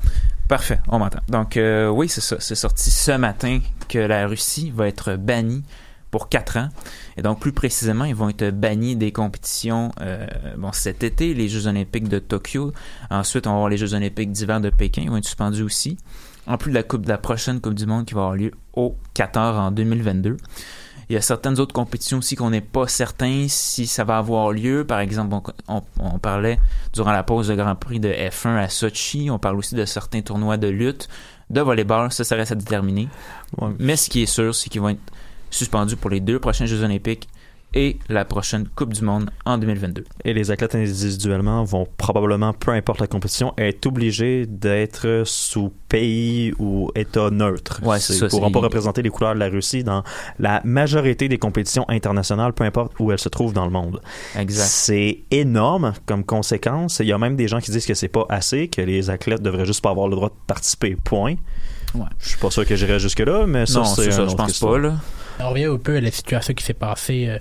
Parfait, on m'entend. Donc, euh, oui, c'est ça. C'est sorti ce matin que la Russie va être bannie pour quatre ans. Et donc, plus précisément, ils vont être bannis des compétitions euh, bon, cet été, les Jeux olympiques de Tokyo. Ensuite, on va avoir les Jeux olympiques d'hiver de Pékin. Ils vont être suspendus aussi. En plus de la, coupe, de la prochaine Coupe du Monde qui va avoir lieu au Qatar en 2022. Il y a certaines autres compétitions aussi qu'on n'est pas certain si ça va avoir lieu. Par exemple, on, on, on, parlait durant la pause de Grand Prix de F1 à Sochi. On parle aussi de certains tournois de lutte, de volleyball. Ça, ça reste à déterminer. Ouais. Mais ce qui est sûr, c'est qu'ils vont être suspendus pour les deux prochains Jeux olympiques et la prochaine Coupe du Monde en 2022. Et les athlètes individuellement vont probablement, peu importe la compétition, être obligés d'être sous pays ou État neutre. Ouais, c'est Ils pourront pas représenter les couleurs de la Russie dans la majorité des compétitions internationales, peu importe où elles se trouvent dans le monde. Exact. C'est énorme comme conséquence. Il y a même des gens qui disent que c'est pas assez, que les athlètes devraient juste pas avoir le droit de participer. Point. Ouais. Je suis pas sûr que j'irais jusque-là, mais ça, c'est je pense pas, là. On revient un peu à la situation qui s'est passée euh,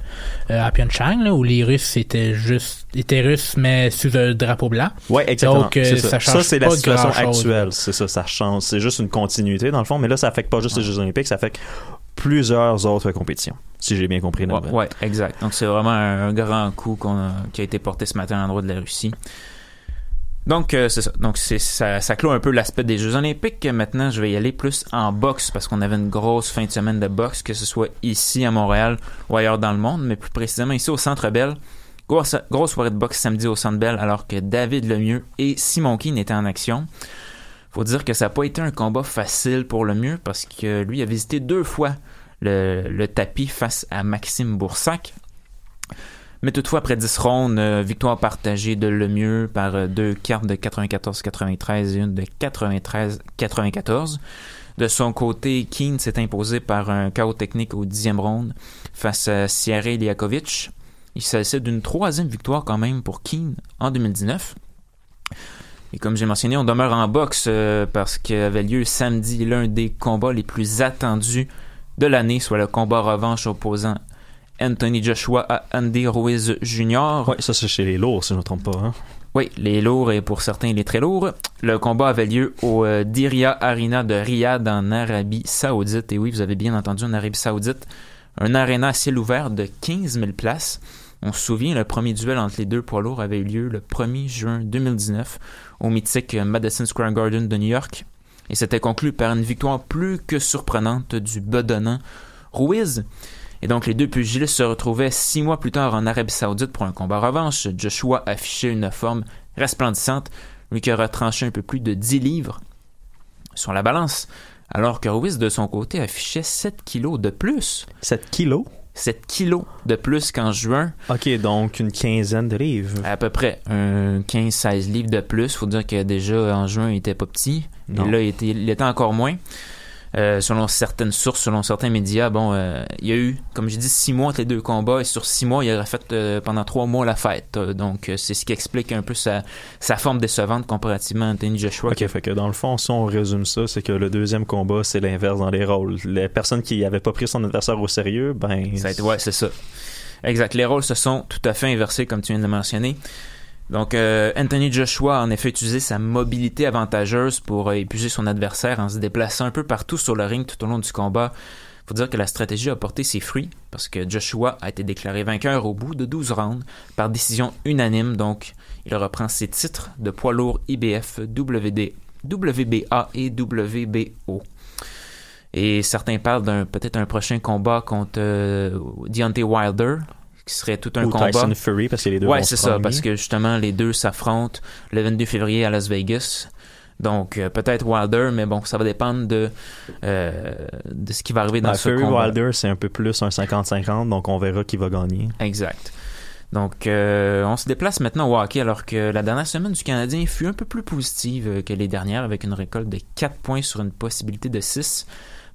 euh, à Pyeongchang, là, où les Russes étaient juste étaient russes mais sous un drapeau blanc. Ouais, exactement. Donc, euh, ça, ça, change c'est la situation actuelle. C'est ça, ça change. C'est juste une continuité dans le fond, mais là, ça affecte pas juste les Jeux Olympiques, ça affecte plusieurs autres compétitions. Si j'ai bien compris. la Ouais, exact. Donc c'est vraiment un, un grand coup a- qui a été porté ce matin à l'endroit de la Russie. Donc euh, c'est ça. Donc c'est ça, ça clôt un peu l'aspect des Jeux Olympiques. Maintenant, je vais y aller plus en boxe parce qu'on avait une grosse fin de semaine de boxe, que ce soit ici à Montréal ou ailleurs dans le monde, mais plus précisément ici au Centre Bell. Grosse, grosse soirée de boxe samedi au Centre Bell alors que David Lemieux et Simon Keane étaient en action. Faut dire que ça n'a pas été un combat facile pour Lemieux parce que lui a visité deux fois le, le tapis face à Maxime Boursac. Mais toutefois, après 10 rondes, euh, victoire partagée de Lemieux par euh, deux cartes de 94-93 et une de 93-94. De son côté, Keane s'est imposé par un chaos technique au dixième ronde face à Sierra Liakovic. Il s'agissait d'une troisième victoire quand même pour Keane en 2019. Et comme j'ai mentionné, on demeure en boxe euh, parce qu'avait lieu samedi l'un des combats les plus attendus de l'année, soit le combat revanche opposant Anthony Joshua à Andy Ruiz Jr. Ouais, ça c'est chez les lourds, si je ne me trompe pas. hein. Oui, les lourds et pour certains les très lourds. Le combat avait lieu au euh, Diriyah Arena de Riyad en Arabie Saoudite. Et oui, vous avez bien entendu en Arabie Saoudite. Un aréna à ciel ouvert de 15 000 places. On se souvient, le premier duel entre les deux poids lourds avait eu lieu le 1er juin 2019 au mythique Madison Square Garden de New York. Et c'était conclu par une victoire plus que surprenante du bedonnant Ruiz. Et donc, les deux pugilistes se retrouvaient six mois plus tard en Arabie Saoudite pour un combat revanche. Joshua affichait une forme resplendissante, lui qui a retranché un peu plus de 10 livres sur la balance, alors que Ruiz, de son côté, affichait 7 kilos de plus. 7 kilos? 7 kilos de plus qu'en juin. Ok, donc une quinzaine de livres. À peu près un 15-16 livres de plus. Faut dire que déjà en juin, il était pas petit. Non. Et là, il était, il était encore moins. Euh, selon certaines sources, selon certains médias, bon, euh, il y a eu, comme j'ai dit, six mois entre les deux combats et sur six mois, il aurait fait euh, pendant trois mois la fête. Donc, c'est ce qui explique un peu sa, sa forme décevante comparativement à Anthony Joshua. Ok, fait que dans le fond, si on résume ça, c'est que le deuxième combat, c'est l'inverse dans les rôles. Les personnes qui n'avaient pas pris son adversaire au sérieux, ben. Ça a été, ouais, c'est ça. Exact. Les rôles se sont tout à fait inversés, comme tu viens de le mentionner. Donc, euh, Anthony Joshua a en effet utilisé sa mobilité avantageuse pour euh, épuiser son adversaire en se déplaçant un peu partout sur le ring tout au long du combat. faut dire que la stratégie a porté ses fruits parce que Joshua a été déclaré vainqueur au bout de 12 rounds par décision unanime. Donc, il reprend ses titres de poids lourd IBF, WD, WBA et WBO. Et certains parlent d'un peut-être un prochain combat contre euh, Deontay Wilder, qui serait tout un Ou combat. Tyson Fury, parce que les deux Ouais, c'est ça, parce que justement, les deux s'affrontent le 22 février à Las Vegas. Donc, euh, peut-être Wilder, mais bon, ça va dépendre de, euh, de ce qui va arriver dans Ben, ce Fury combat. Wilder, c'est un peu plus un 50-50, donc on verra qui va gagner. Exact. Donc, euh, on se déplace maintenant au hockey alors que la dernière semaine du Canadien fut un peu plus positive que les dernières avec une récolte de 4 points sur une possibilité de 6.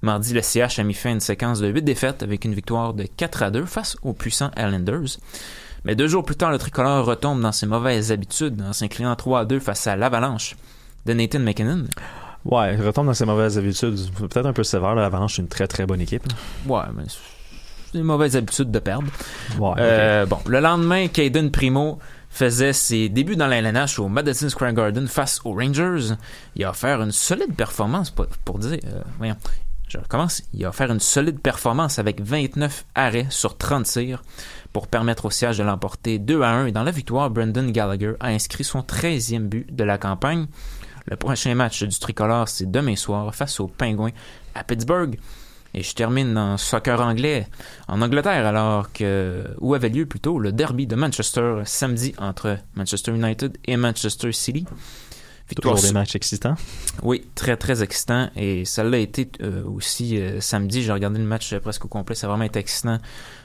Mardi, le CH a mis fin à une séquence de 8 défaites avec une victoire de 4 à 2 face aux puissants Islanders. Mais deux jours plus tard, le tricolore retombe dans ses mauvaises habitudes en s'inclinant 3 à 2 face à l'Avalanche de Nathan McKinnon. Ouais, il retombe dans ses mauvaises habitudes. Peut-être un peu sévère. L'Avalanche, c'est une très très bonne équipe. Ouais, mais c'est des mauvaises habitudes de perdre. Ouais, Euh, Bon, le lendemain, Caden Primo faisait ses débuts dans la LNH au Madison Square Garden face aux Rangers. Il a offert une solide performance, pour, pour dire, euh, voyons, Il a offert une solide performance avec 29 arrêts sur 30 tirs pour permettre au siège de l'emporter 2 à 1. Et dans la victoire, Brendan Gallagher a inscrit son 13e but de la campagne. Le prochain match du tricolore, c'est demain soir face aux Pingouins à Pittsburgh. Et je termine en soccer anglais en Angleterre, alors que où avait lieu plutôt le derby de Manchester samedi entre Manchester United et Manchester City. Toujours des matchs excitants. Oui, très très excitant et ça l'a été euh, aussi euh, samedi. J'ai regardé le match euh, presque au complet, ça a vraiment été excitant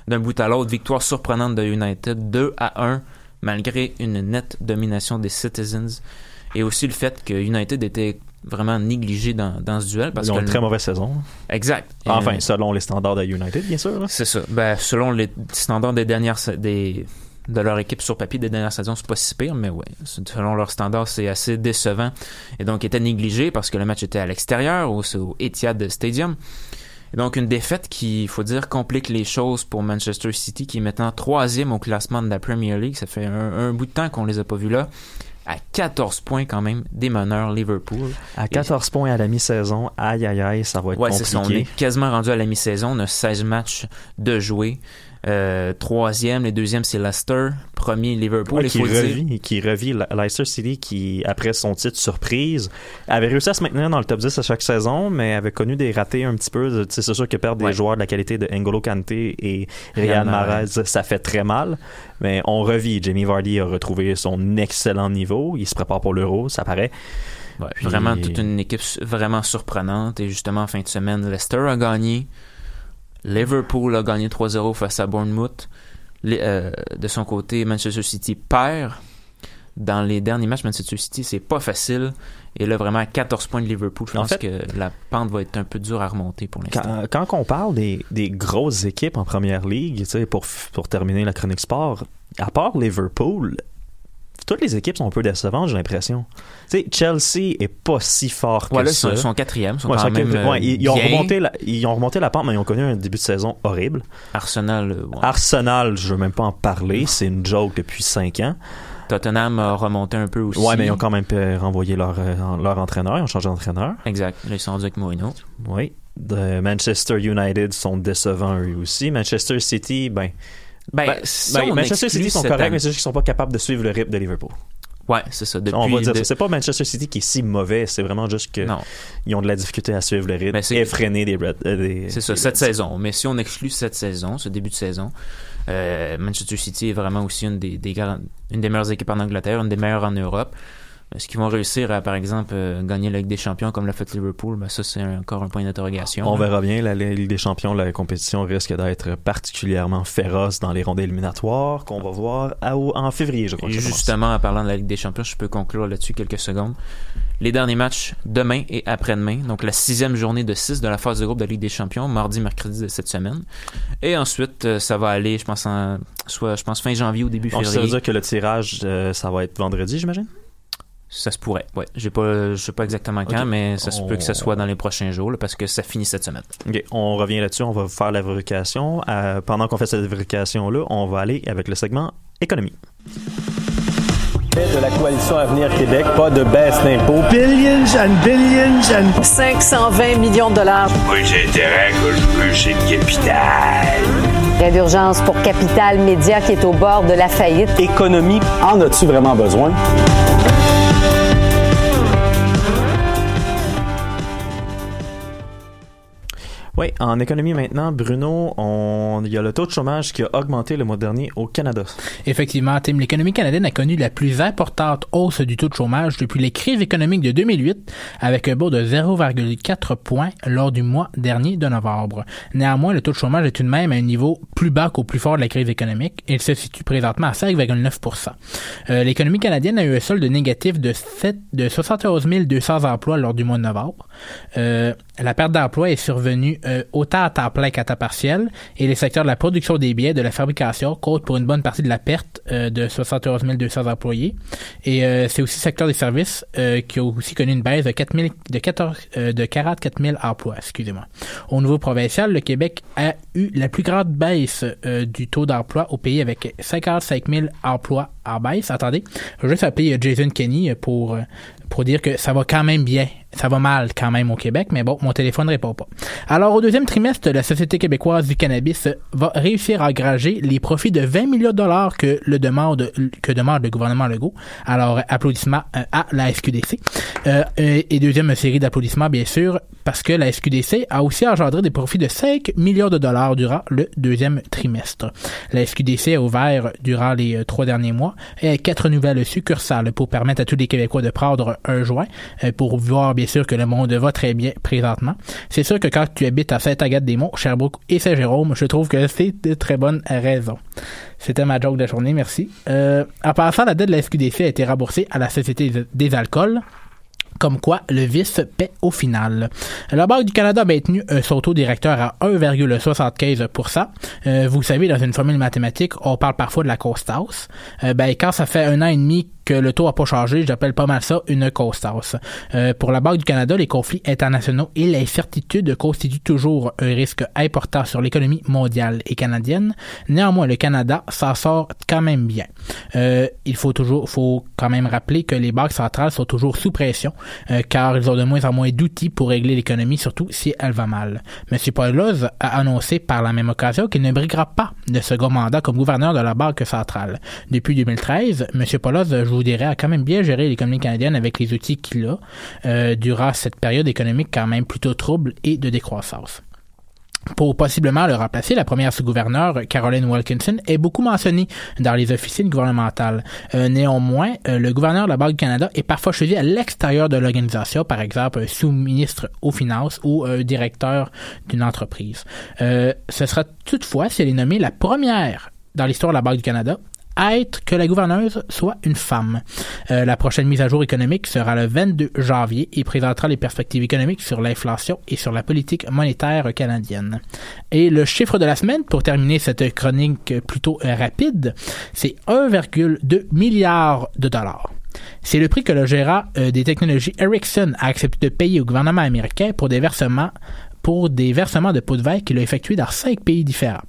d'un bout à l'autre. Victoire surprenante de United 2 à 1 malgré une nette domination des Citizens et aussi le fait que United était vraiment négligé dans, dans ce duel parce Ils ont que une très mauvaise saison. Exact. Enfin, Euh, selon les standards de United, bien sûr. c'est ça. Ben, selon les standards des dernières des de leur équipe sur papier des dernières saisons, c'est pas si pire, mais ouais, selon leurs standards, c'est assez décevant. Et donc, était négligé parce que le match était à l'extérieur, au, au Etihad Stadium. Et donc, une défaite qui, il faut dire, complique les choses pour Manchester City, qui est maintenant troisième au classement de la Premier League. Ça fait un, un bout de temps qu'on les a pas vus là. À 14 points quand même des meneurs Liverpool. À 14 points à la mi-saison, aïe aïe aïe, ça va être Ouais, c'est ça. On compliqué. est quasiment rendu à la mi-saison. On a 16 matchs de jouer. Euh, troisième, les deuxièmes, c'est Leicester. Premier, Liverpool. Ouais, qui, revit, qui revit Le- Leicester City qui, après son titre surprise, avait réussi à se maintenir dans le top 10 à chaque saison, mais avait connu des ratés un petit peu. C'est sûr que perdre des joueurs de la qualité de N'Golo Kanté et Riyad Riyad Mahrez. Ça fait très mal. Mais on revit. Jamie Vardy a retrouvé son excellent niveau. Il se prépare pour l'Euro, ça paraît. Ouais, Puis- Vraiment toute une équipe vraiment surprenante. Et justement, en fin de semaine, Leicester a gagné. Liverpool a gagné 3-0 face à Bournemouth. Les- euh, de son côté, Manchester City perd. Dans les derniers matchs, Manchester City, c'est pas facile. Et là, vraiment, à 14 points de Liverpool, je En pense fait- que la pente va être un peu dure à remonter pour l'instant. Quand, quand on parle des, des grosses équipes en première ligue, tu sais, pour, pour terminer la chronique sport, à part Liverpool, toutes les équipes sont un peu décevantes, j'ai l'impression. Tu sais, Chelsea est pas si fort que Ouais, là, ils ça. sont- ils sont quatrième, ils sont Ouais, quand ils sont même, quatrième. Ouais, euh, ils, ils ont bien. remonté la, ils ont remonté la pente, mais ils ont connu un début de saison horrible. Arsenal, euh, ouais. Arsenal, je veux même pas en parler, c'est une joke depuis 5 ans. Tottenham a remonté un peu aussi. Ouais, mais ils ont quand même euh, renvoyé leur, euh, leur entraîneur, ils ont changé d'entraîneur. Exact. Ils sont rendus avec Mourinho. Oui. De Manchester United sont décevants eux aussi. Manchester City, ben. Ben, si on Manchester City sont corrects, mais c'est juste qu'ils sont pas capables de suivre le rythme de Liverpool. Ouais, c'est ça. Depuis, on va dire de-. C'est pas Manchester City qui est si mauvais, c'est vraiment juste que Non. ils ont de la difficulté à suivre le rythme et freiner des, euh, des- C'est ça, des cette Reds. saison. Mais si on exclut cette saison, ce début de saison, euh, Manchester City est vraiment aussi une des, des une des meilleures équipes en Angleterre, une des meilleures en Europe. Est-ce qu'ils vont réussir à, par exemple, euh, gagner la Ligue des Champions comme l'a fait Liverpool? Ben, ça, c'est encore un point d'interrogation. On là. verra bien. La Ligue des Champions, la compétition risque d'être particulièrement féroce dans les rondes éliminatoires qu'on va voir à- en février, je crois. Que justement, en parlant de la Ligue des Champions, je peux conclure là-dessus quelques secondes. Les derniers matchs demain et après-demain, donc la sixième journée de six de la phase de groupe de la Ligue des Champions, mardi, mercredi de cette semaine. Et ensuite, euh, ça va aller, je pense, en, soit, je pense fin janvier ou début Donc, ça février. veut dire que le tirage, euh, ça va être vendredi, j'imagine? Ça se pourrait, ouais. J'ai pas, je sais pas exactement quand, mais ça se peut que ça soit dans les prochains jours, là, parce que ça finit cette semaine. OK, on revient là-dessus, on va faire la vérification. Euh, pendant qu'on fait cette vérification-là, on va aller avec le segment économie. de la coalition Avenir Québec, pas de baisse d'impôts. Billions and billions and 520 millions de dollars. Moi, j'ai intérêt que je plus chez le capital. Prêt d'urgence pour Capital Média qui est au bord de la faillite. Économie, en as-tu vraiment besoin? Oui, en économie maintenant, Bruno, on... il y a le taux de chômage qui a augmenté le mois dernier au Canada. Effectivement, Tim, l'économie canadienne a connu la plus importante hausse du taux de chômage depuis les crises économiques de 2008, avec un bond de 0,4 points lors du mois dernier de novembre. Néanmoins, le taux de chômage est tout de même à un niveau plus bas qu'au plus fort de la crise économique. Il se situe présentement à 5,9% euh, L'économie canadienne a eu un solde négatif de, 7, de 71 200 emplois lors du mois de novembre. Euh, la perte d'emploi est survenue euh, autant à temps plein qu'à temps partiel et les secteurs de la production des billets, de la fabrication comptent pour une bonne partie de la perte euh, de 71 200 employés. Et c'est aussi le secteur des services qui a aussi connu une baisse de, 4 000, de, 14, de 44 000 emplois. Excusez-moi. Au niveau provincial, le Québec a eu la plus grande baisse du taux d'emploi au pays avec 55 000 emplois en baisse. Attendez, je vais juste appeler Jason Kenny pour, pour dire que ça va quand même bien ça va mal quand même au Québec, mais bon, mon téléphone ne répond pas. Alors, au deuxième trimestre, la Société québécoise du cannabis va réussir à engager les profits de 20 millions de dollars que demande, que demande le gouvernement Legault. Alors, applaudissements euh, à la SQDC. Euh, et deuxième série d'applaudissements, bien sûr, parce que la SQDC a aussi engendré des profits de 5 millions de dollars durant le deuxième trimestre. La SQDC a ouvert durant les euh, trois derniers mois quatre nouvelles succursales pour permettre à tous les Québécois de prendre un joint pour voir bien sûr que le monde va très bien présentement. C'est sûr que quand tu habites à Sainte-Agathe-des-Monts, Sherbrooke et Saint-Jérôme, je trouve que c'est de très bonnes raisons. C'était ma joke de journée, merci. Euh, en passant, la dette de la SQDC a été remboursée à la Société des alcools comme quoi le vice paie au final. La Banque du Canada a maintenu son taux directeur à 1,75% euh, Vous savez, dans une formule mathématique, on parle parfois de la Constance. Euh, ben, quand ça fait un an et demi que le taux a pas changé, j'appelle pas mal ça une constance. Euh, pour la Banque du Canada, les conflits internationaux et l'incertitude constituent toujours un risque important sur l'économie mondiale et canadienne. Néanmoins, le Canada s'en sort quand même bien. Euh, il faut toujours, faut quand même rappeler que les banques centrales sont toujours sous pression, euh, car ils ont de moins en moins d'outils pour régler l'économie, surtout si elle va mal. M. Pauloz a annoncé par la même occasion qu'il ne briguera pas de second mandat comme gouverneur de la Banque centrale. Depuis 2013, M. Pauloz joue vous dirais, a quand même bien géré l'économie canadienne avec les outils qu'il a euh, durant cette période économique quand même plutôt trouble et de décroissance pour possiblement le remplacer, la première sous-gouverneure, Caroline Wilkinson, est beaucoup mentionnée dans les officines gouvernementales. Euh, néanmoins, euh, le gouverneur de la Banque du Canada est parfois choisi à l'extérieur de l'organisation, par exemple sous-ministre aux finances ou directeur d'une entreprise. ce sera toutefois, si elle est nommée, la première dans l'histoire de la Banque du Canada être que la gouverneuse soit une femme. Euh, la prochaine mise à jour économique sera le 22 janvier et présentera les perspectives économiques sur l'inflation et sur la politique monétaire canadienne. Et le chiffre de la semaine, pour terminer cette chronique plutôt rapide, c'est 1,2 milliard de dollars. C'est le prix que le gérant euh, des technologies Ericsson a accepté de payer au gouvernement américain pour des versements pour des versements de pots de verre qu'il a effectués dans cinq pays différents.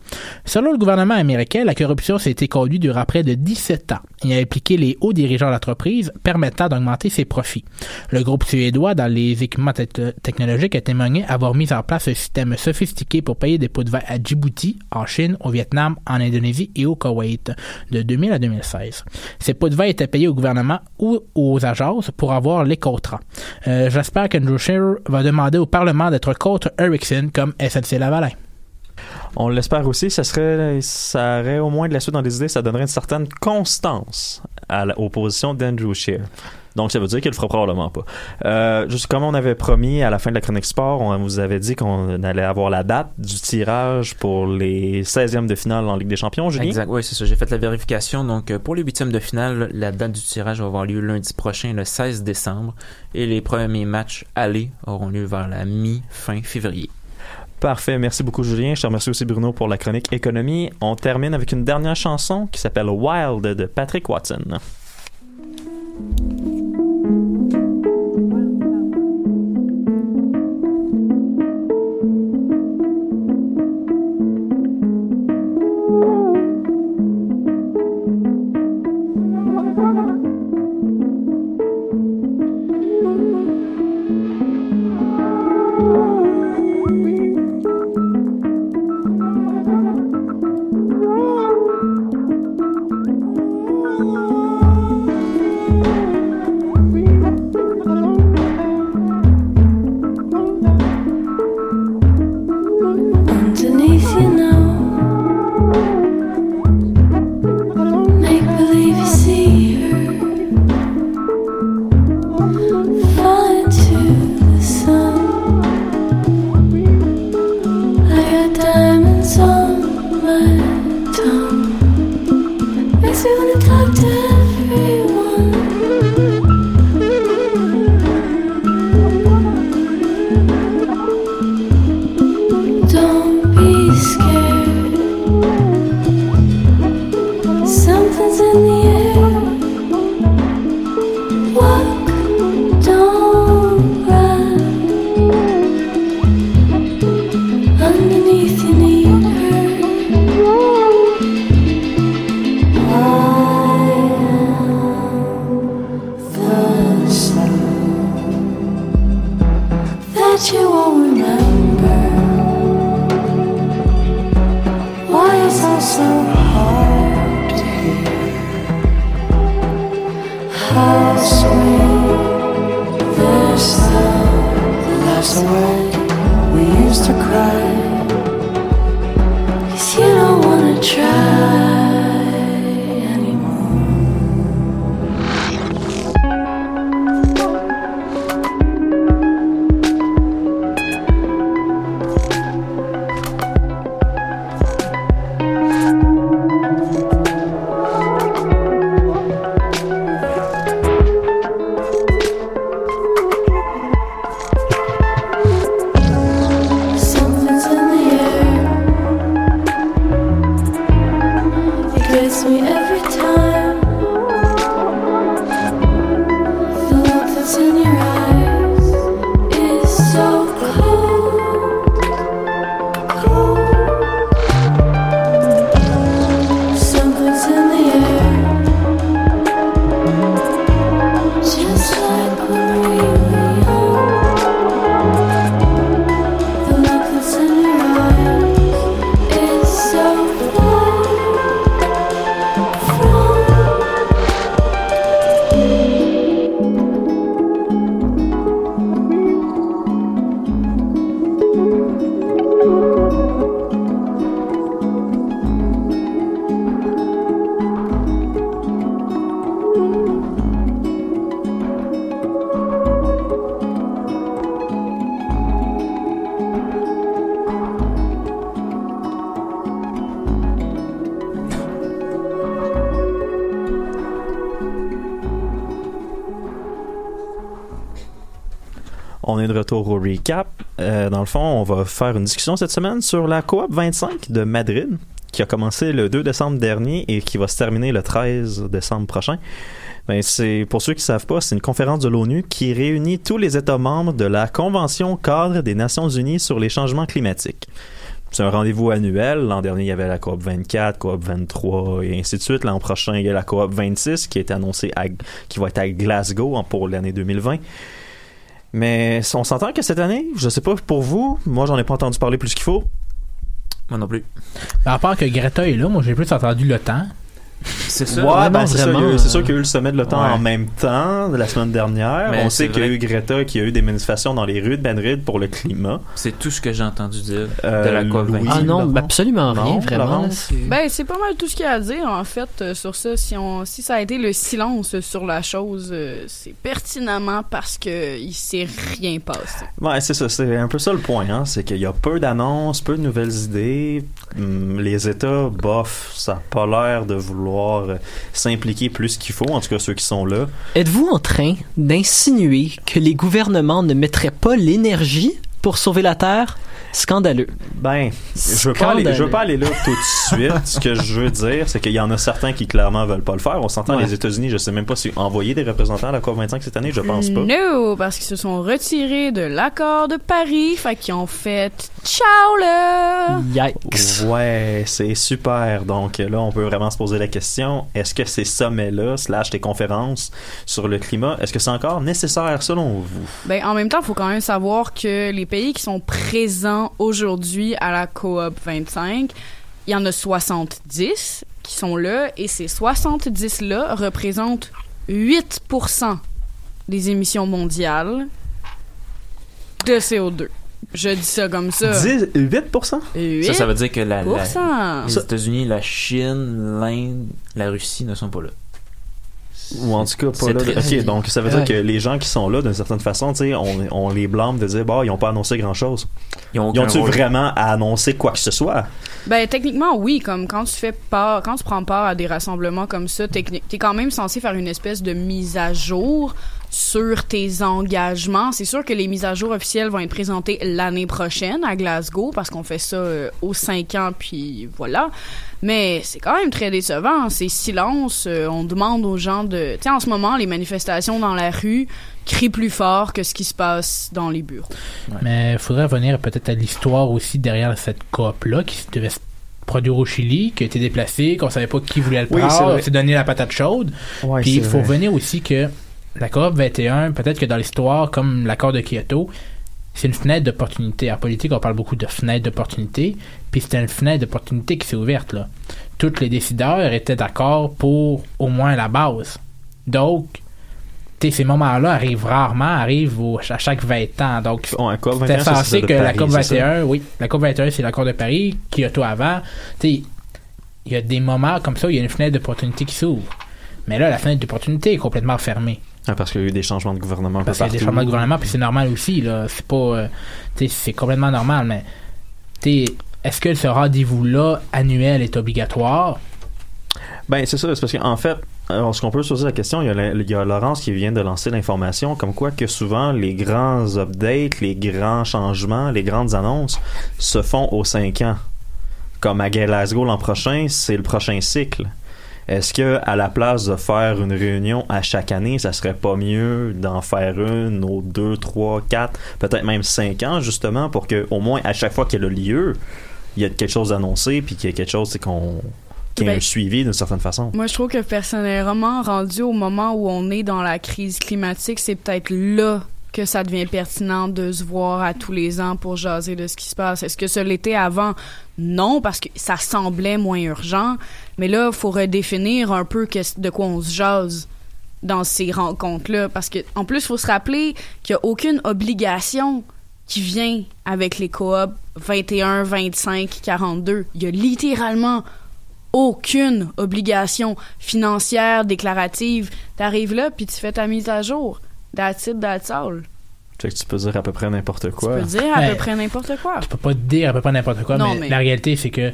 Selon le gouvernement américain, la corruption s'est conduite durant près de 17 ans et a impliqué les hauts dirigeants de l'entreprise, permettant d'augmenter ses profits. Le groupe suédois dans les équipements technologiques a témoigné avoir mis en place un système sophistiqué pour payer des pots de verre à Djibouti, en Chine, au Vietnam, en Indonésie et au Koweït de 2000 à 2016. Ces pots de verre étaient payés au gouvernement ou aux agences pour avoir les contrats. Euh, j'espère qu'Andrew Scheer va demander au Parlement d'être contre Comme SNC Lavalin. On l'espère aussi. Ça serait, ça aurait au moins de la suite dans les idées. Ça donnerait une certaine constance à l'opposition d'Andrew Scheer. Donc, ça veut dire qu'il le fera probablement pas. Euh, juste comme on avait promis à la fin de la chronique sport, on vous avait dit qu'on allait avoir la date du tirage pour les 16e de finale en Ligue des Champions, Julien. Exact, oui, c'est ça. J'ai fait la vérification. Donc, euh, pour les huitièmes de finale, la date du tirage va avoir lieu lundi prochain, le 16 décembre. Et les premiers matchs allés auront lieu vers la mi-fin février. Parfait, merci beaucoup Julien. Je te remercie aussi Bruno pour la chronique économie. On termine avec une dernière chanson qui s'appelle Wild de Patrick Watson. Recap. Euh, dans le fond, on va faire une discussion cette semaine sur la Coop 25 de Madrid, qui a commencé le 2 décembre dernier et qui va se terminer le 13 décembre prochain. Ben, c'est pour ceux qui savent pas, c'est une conférence de l'ONU qui réunit tous les États membres de la Convention cadre des Nations Unies sur les changements climatiques. C'est un rendez-vous annuel. L'an dernier, il y avait la COP 24, COP 23 et ainsi de suite. L'an prochain, il y a la COP 26 qui est annoncée qui va être à Glasgow pour l'année 2020. Mais on s'entend que cette année, je sais pas pour vous, moi j'en ai pas entendu parler plus qu'il faut. Moi non plus. À part que Greta est là, moi j'ai plus entendu le temps. C'est Ouais, ben, c'est sûr qu'il y a eu le sommet de l'OTAN Ouais. en même temps, la semaine dernière. Mais On sait qu'il y a eu Greta, qu'il y a eu des manifestations dans les rues de Madrid pour le climat. C'est tout ce que j'ai entendu dire Euh, de la COP Louis, 25. Ah non, absolument rien, Non, vraiment. Là, Ben, c'est pas mal tout ce qu'il y a à dire, en fait, euh, sur ça. Si, on, si ça a été le silence sur la chose, euh, c'est pertinemment parce que il s'est rien passé. Ouais, c'est ça, c'est un peu ça le point, hein. C'est qu'il y a peu d'annonces, peu de nouvelles idées. Hum, les États, bof, ça n'a pas l'air de vouloir euh, s'impliquer plus qu'il faut, en tout cas ceux qui sont là. Êtes-vous en train d'insinuer que les gouvernements ne mettraient pas l'énergie pour sauver la Terre? Scandaleux. Ben, je veux pas aller, je veux pas aller là tout de suite. Ce que je veux dire, c'est qu'il y en a certains qui clairement veulent pas le faire. On s'entend Ouais. les États-Unis, je sais même pas si envoyer des représentants à la COP25 cette année, je pense pas. No, parce qu'ils se sont retirés de l'accord de Paris, fait qu'ils ont fait ciao là. Yikes. Ouais, c'est super. Donc là, on peut vraiment se poser la question est-ce que ces sommets-là, slash des conférences sur le climat, est-ce que c'est encore nécessaire selon vous? Ben, en même temps, il faut quand même savoir que les pays qui sont présents aujourd'hui à la coop 25, il y en a 70 qui sont là, et ces 70-là représentent 8% des émissions mondiales de CO2. Je dis ça comme ça. 10, 8%? Ça, ça veut dire que la, la- 8%. les États-Unis, la Chine, l'Inde, la Russie ne sont pas là. Ou en tout cas, pas là. triste. Ok, donc ça veut dire Ouais. que les gens qui sont là, d'une certaine façon, tu sais, on, on les blâme de dire, bah, ils ont pas annoncé grand-chose. Ils ont Ils rôle. vraiment à annoncer quoi que ce soit? Ben techniquement oui, comme quand tu fais part, quand tu prends part à des rassemblements comme ça, t'es quand même censé faire une espèce de mise à jour sur tes engagements. C'est sûr que les mises à jour officielles vont être présentées l'année prochaine à Glasgow parce qu'on fait ça euh, aux cinq ans puis voilà. Mais c'est quand même très décevant. C'est silence. euh, on demande aux gens de. Tu sais, en ce moment, les manifestations dans la rue crient plus fort que ce qui se passe dans les bureaux. Mais il faudrait revenir peut-être à l'histoire aussi derrière cette coop-là qui devait se produire au Chili, qui a été déplacée, qu'on savait pas qui voulait le Oui, c'est prendre, on s'est donné la patate chaude. Ouais, Puis c'est il faut vrai. revenir aussi que la coop 21, peut-être que dans l'histoire, comme l'accord de Kyoto, c'est une fenêtre d'opportunité. En politique, on parle beaucoup de fenêtre d'opportunité, puis c'était une fenêtre d'opportunité qui s'est ouverte, là. Tous les décideurs étaient d'accord pour au moins la base. Donc, ces moments-là arrivent rarement, arrivent au- à chaque 20 ans. Donc, 21, c'était censé que la Paris, COP c'est ça? 21, oui, la COP 21, c'est l'accord de Paris, Kyoto avant. Il y a des moments comme ça où il y a une fenêtre d'opportunité qui s'ouvre. Mais là, la fenêtre d'opportunité est complètement fermée. Ah, parce qu'il y a eu des changements de gouvernement Parce qu'il y a des changements de gouvernement, puis c'est normal aussi, là. C'est pas. euh, c'est complètement normal, mais. Est-ce que ce rendez-vous-là annuel est obligatoire? Ben, c'est ça, c'est parce qu'en fait, alors, ce qu'on peut se poser la question, il y, a, la- il y a Laurence qui vient de lancer l'information, comme quoi que souvent les grands updates, les grands changements, les grandes annonces se font aux 5 ans. Comme à Glasgow l'an prochain, c'est le prochain cycle. Est-ce que à la place de faire une réunion à chaque année, ça serait pas mieux d'en faire une aux 2, 3, 4, peut-être même 5 ans, justement, pour que au moins à chaque fois qu'elle a lieu, il y a quelque chose d'annoncé, puis qu'il y a quelque chose c'est qu'on qu'il y ait Ben, suivi d'une certaine façon? Moi, je trouve que personnellement, rendu au moment où on est dans la crise climatique, c'est peut-être là que ça devient pertinent de se voir à tous les ans pour jaser de ce qui se passe? Est-ce que ça l'était avant? Non, parce que ça semblait moins urgent. Mais là, il faut redéfinir un peu de quoi on se jase dans ces rencontres-là. Parce que, en plus, il faut se rappeler qu'il n'y a aucune obligation qui vient avec les coops 21, 25, 42. Il y a littéralement aucune obligation financière, déclarative. T'arrives là, puis tu fais ta mise à jour. That's it, that's all. Fait que tu peux dire à peu près n'importe quoi. Tu peux dire à Ben, peu près n'importe quoi. Je peux pas dire à peu près n'importe quoi, Non, mais, mais- la réalité, c'est que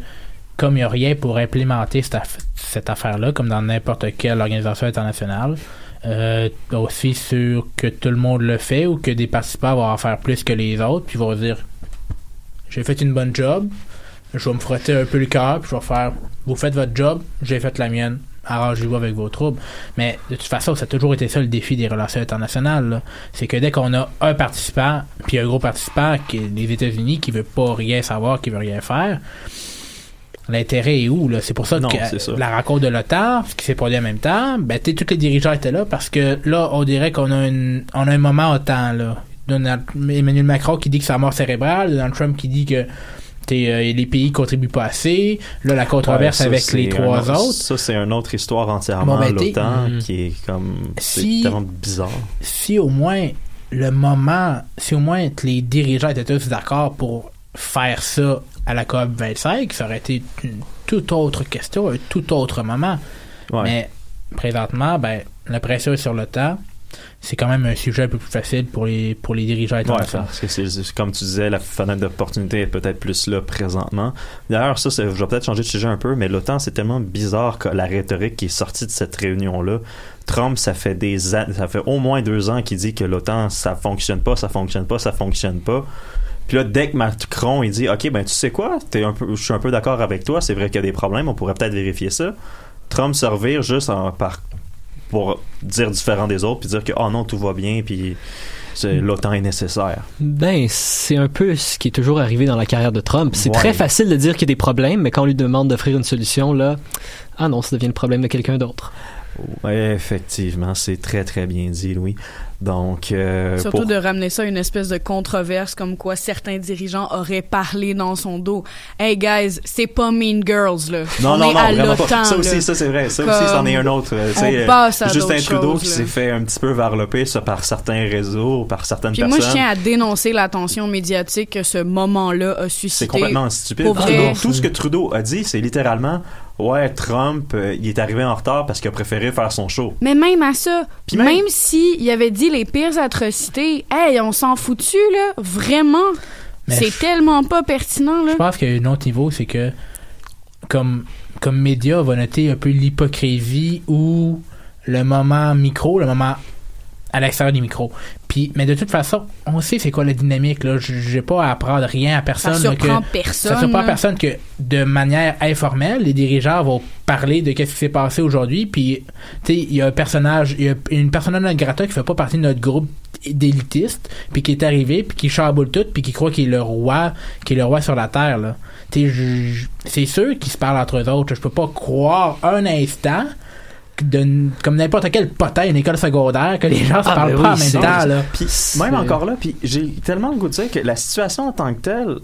comme il n'y a rien pour implémenter cette, aff- cette affaire-là, comme dans n'importe quelle organisation internationale, euh, aussi sur que tout le monde le fait ou que des participants vont en faire plus que les autres, puis vont dire j'ai fait une bonne job, je vais me frotter un peu le cœur, puis je vais faire vous faites votre job, j'ai fait la mienne. Arrangez-vous avec vos troubles. Mais de toute façon, ça a toujours été ça le défi des relations internationales. C'est que dès qu'on a un participant, puis un gros participant, qui est les États-Unis, qui veut pas rien savoir, qui veut rien faire, l'intérêt est où? là? C'est pour ça Non, que ça. la rencontre de l'OTAN, ce qui s'est produit en même temps, ben, tous les dirigeants étaient là parce que là, on dirait qu'on a, une, on a un moment OTAN. Là. Donald- Emmanuel Macron qui dit que c'est la mort cérébrale, Donald Trump qui dit que euh, les pays contribuent pas assez, là, la controverse Ouais, ça, avec les trois autre- autres. Ça, c'est une autre histoire entièrement, Bon, ben, l'OTAN, Mhm. qui est comme. C'est Si- tellement bizarre. si au moins le moment, si au moins les dirigeants étaient tous d'accord pour faire ça à la COP 25, ça aurait été une toute autre question, un tout autre moment. Mais présentement, ben, la pression est sur temps. C'est quand même un sujet un peu plus facile pour les, pour les dirigeants Ouais, internationaux. parce que c'est comme tu disais, la fenêtre d'opportunité est peut-être plus là présentement. D'ailleurs, ça, je vais peut-être changer de sujet un peu, mais l'OTAN, c'est tellement bizarre que la rhétorique qui est sortie de cette réunion-là. Trump, ça fait des ça fait au moins deux ans qu'il dit que l'OTAN, ça fonctionne pas, ça fonctionne pas, ça fonctionne pas. Puis là, dès que Macron, il dit, OK, ben tu sais quoi, T'es un peu, je suis un peu d'accord avec toi, c'est vrai qu'il y a des problèmes, on pourrait peut-être vérifier ça. Trump se revire juste en, par, pour dire différent des autres, puis dire que, oh non, tout va bien, puis l'OTAN est nécessaire. Ben, c'est un peu ce qui est toujours arrivé dans la carrière de Trump. C'est Ouais. très facile de dire qu'il y a des problèmes, mais quand on lui demande d'offrir une solution, là, ah non, ça devient le problème de quelqu'un d'autre. Ouais, effectivement, c'est très très bien dit, Louis. Donc, euh, Surtout pour- de ramener ça à une espèce de controverse comme quoi certains dirigeants auraient parlé dans son dos. Hey guys, c'est pas Mean Girls là. Non, on non, est non, à vraiment pas. Ça là. aussi, ça c'est vrai. Ça aussi, c'en est un autre. euh, on passe à Justin Trudeau choses, qui s'est fait un petit peu varloper ça par certains réseaux, par certaines Puis moi, personnes. je tiens à dénoncer l'attention médiatique que ce moment-là a suscité. C'est complètement stupide. Pour vrai. Trudeau, tout ce que Trudeau a dit, c'est littéralement Ouais, Trump, euh, il est arrivé en retard parce qu'il a préféré faire son show. Mais même à ça, Puis même, même- si il avait dit les pires atrocités, hey, on s'en foutu là, vraiment. C'est je- tellement pas pertinent là. Je pense qu'il y a un autre niveau, c'est que comme, comme média, on va noter un peu l'hypocrisie ou le moment micro, le moment à l'extérieur des micros. Puis, mais de toute façon, on sait c'est quoi la dynamique. Là. Je n'ai pas à apprendre rien à personne. Ça surprend que, personne, Ça surprend personne que de manière informelle, les dirigeants vont parler de qu'est-ce qui s'est passé aujourd'hui. Puis, tu sais, il y a un personnage, il y a une personnage non grata qui fait pas partie de notre groupe d'élitistes, puis qui est arrivé, puis qui chamboule tout, puis qui croit qu'il est le roi, qu'il est le roi sur la terre. Là. Tu sais, c'est sûr qu'ils se parlent entre eux autres. Je peux pas croire un instant de, comme n'importe quel potin à une école secondaire que les gens se Ah, parlent ben pas oui, en même temps. Là. Puis même encore là, puis j'ai tellement le goût de dire que la situation en tant que telle,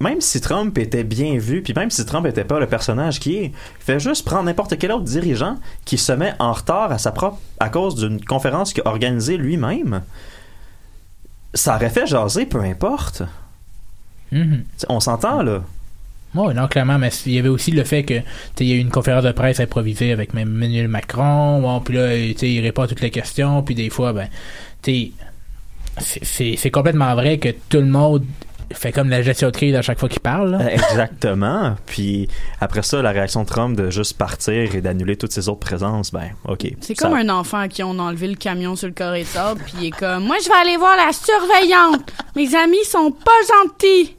même si Trump était bien vu, puis même si Trump était pas le personnage qui est, fait juste prendre n'importe quel autre dirigeant qui se met en retard à sa propre à cause d'une conférence qu'il a organisée lui-même. Ça aurait fait jaser, peu importe. Mhm. T'sais, On s'entend là. Oui, non, clairement, mais il y avait aussi le fait que il y a eu une conférence de presse improvisée avec même Emmanuel Macron, bon, puis là, il répond à toutes les questions, puis des fois, ben, c'est- complètement vrai que tout le monde fait comme la gestion de crise à chaque fois qu'il parle. là. Euh, Exactement. Puis après ça, la réaction de Trump de juste partir et d'annuler toutes ses autres présences, ben, ok. C'est Ça- comme un enfant à qui on a enlevé le camion sur le sable, puis il est comme, moi je vais aller voir la surveillante. Mes amis sont pas gentils.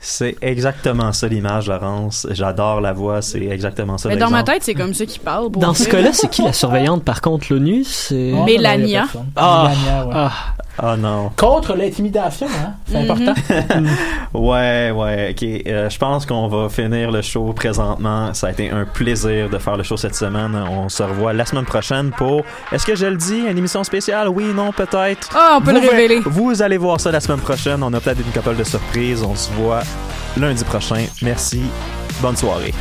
C'est exactement ça l'image, Laurence. J'adore la voix, c'est exactement ça Mais dans ma tête, c'est comme ça qu'il parle. Dans ce cas-là, c'est qui la surveillante par contre l'ONU? C'est Oh, Mélania. Ah. Mélania, ouais. Ah. Ah non. Contre l'intimidation, hein? C'est Mhm. important. [laughs] Ouais, ouais, ok. Euh, je pense qu'on va finir le show présentement. Ça a été un plaisir de faire le show cette semaine. On se revoit la semaine prochaine pour. Est-ce que je le dis Une émission spéciale? Oui, non, peut-être. Ah, on peut Vous le révéler. Vous allez voir ça la semaine prochaine. On a peut-être une couple de surprises. On se voit lundi prochain. Merci. Bonne soirée.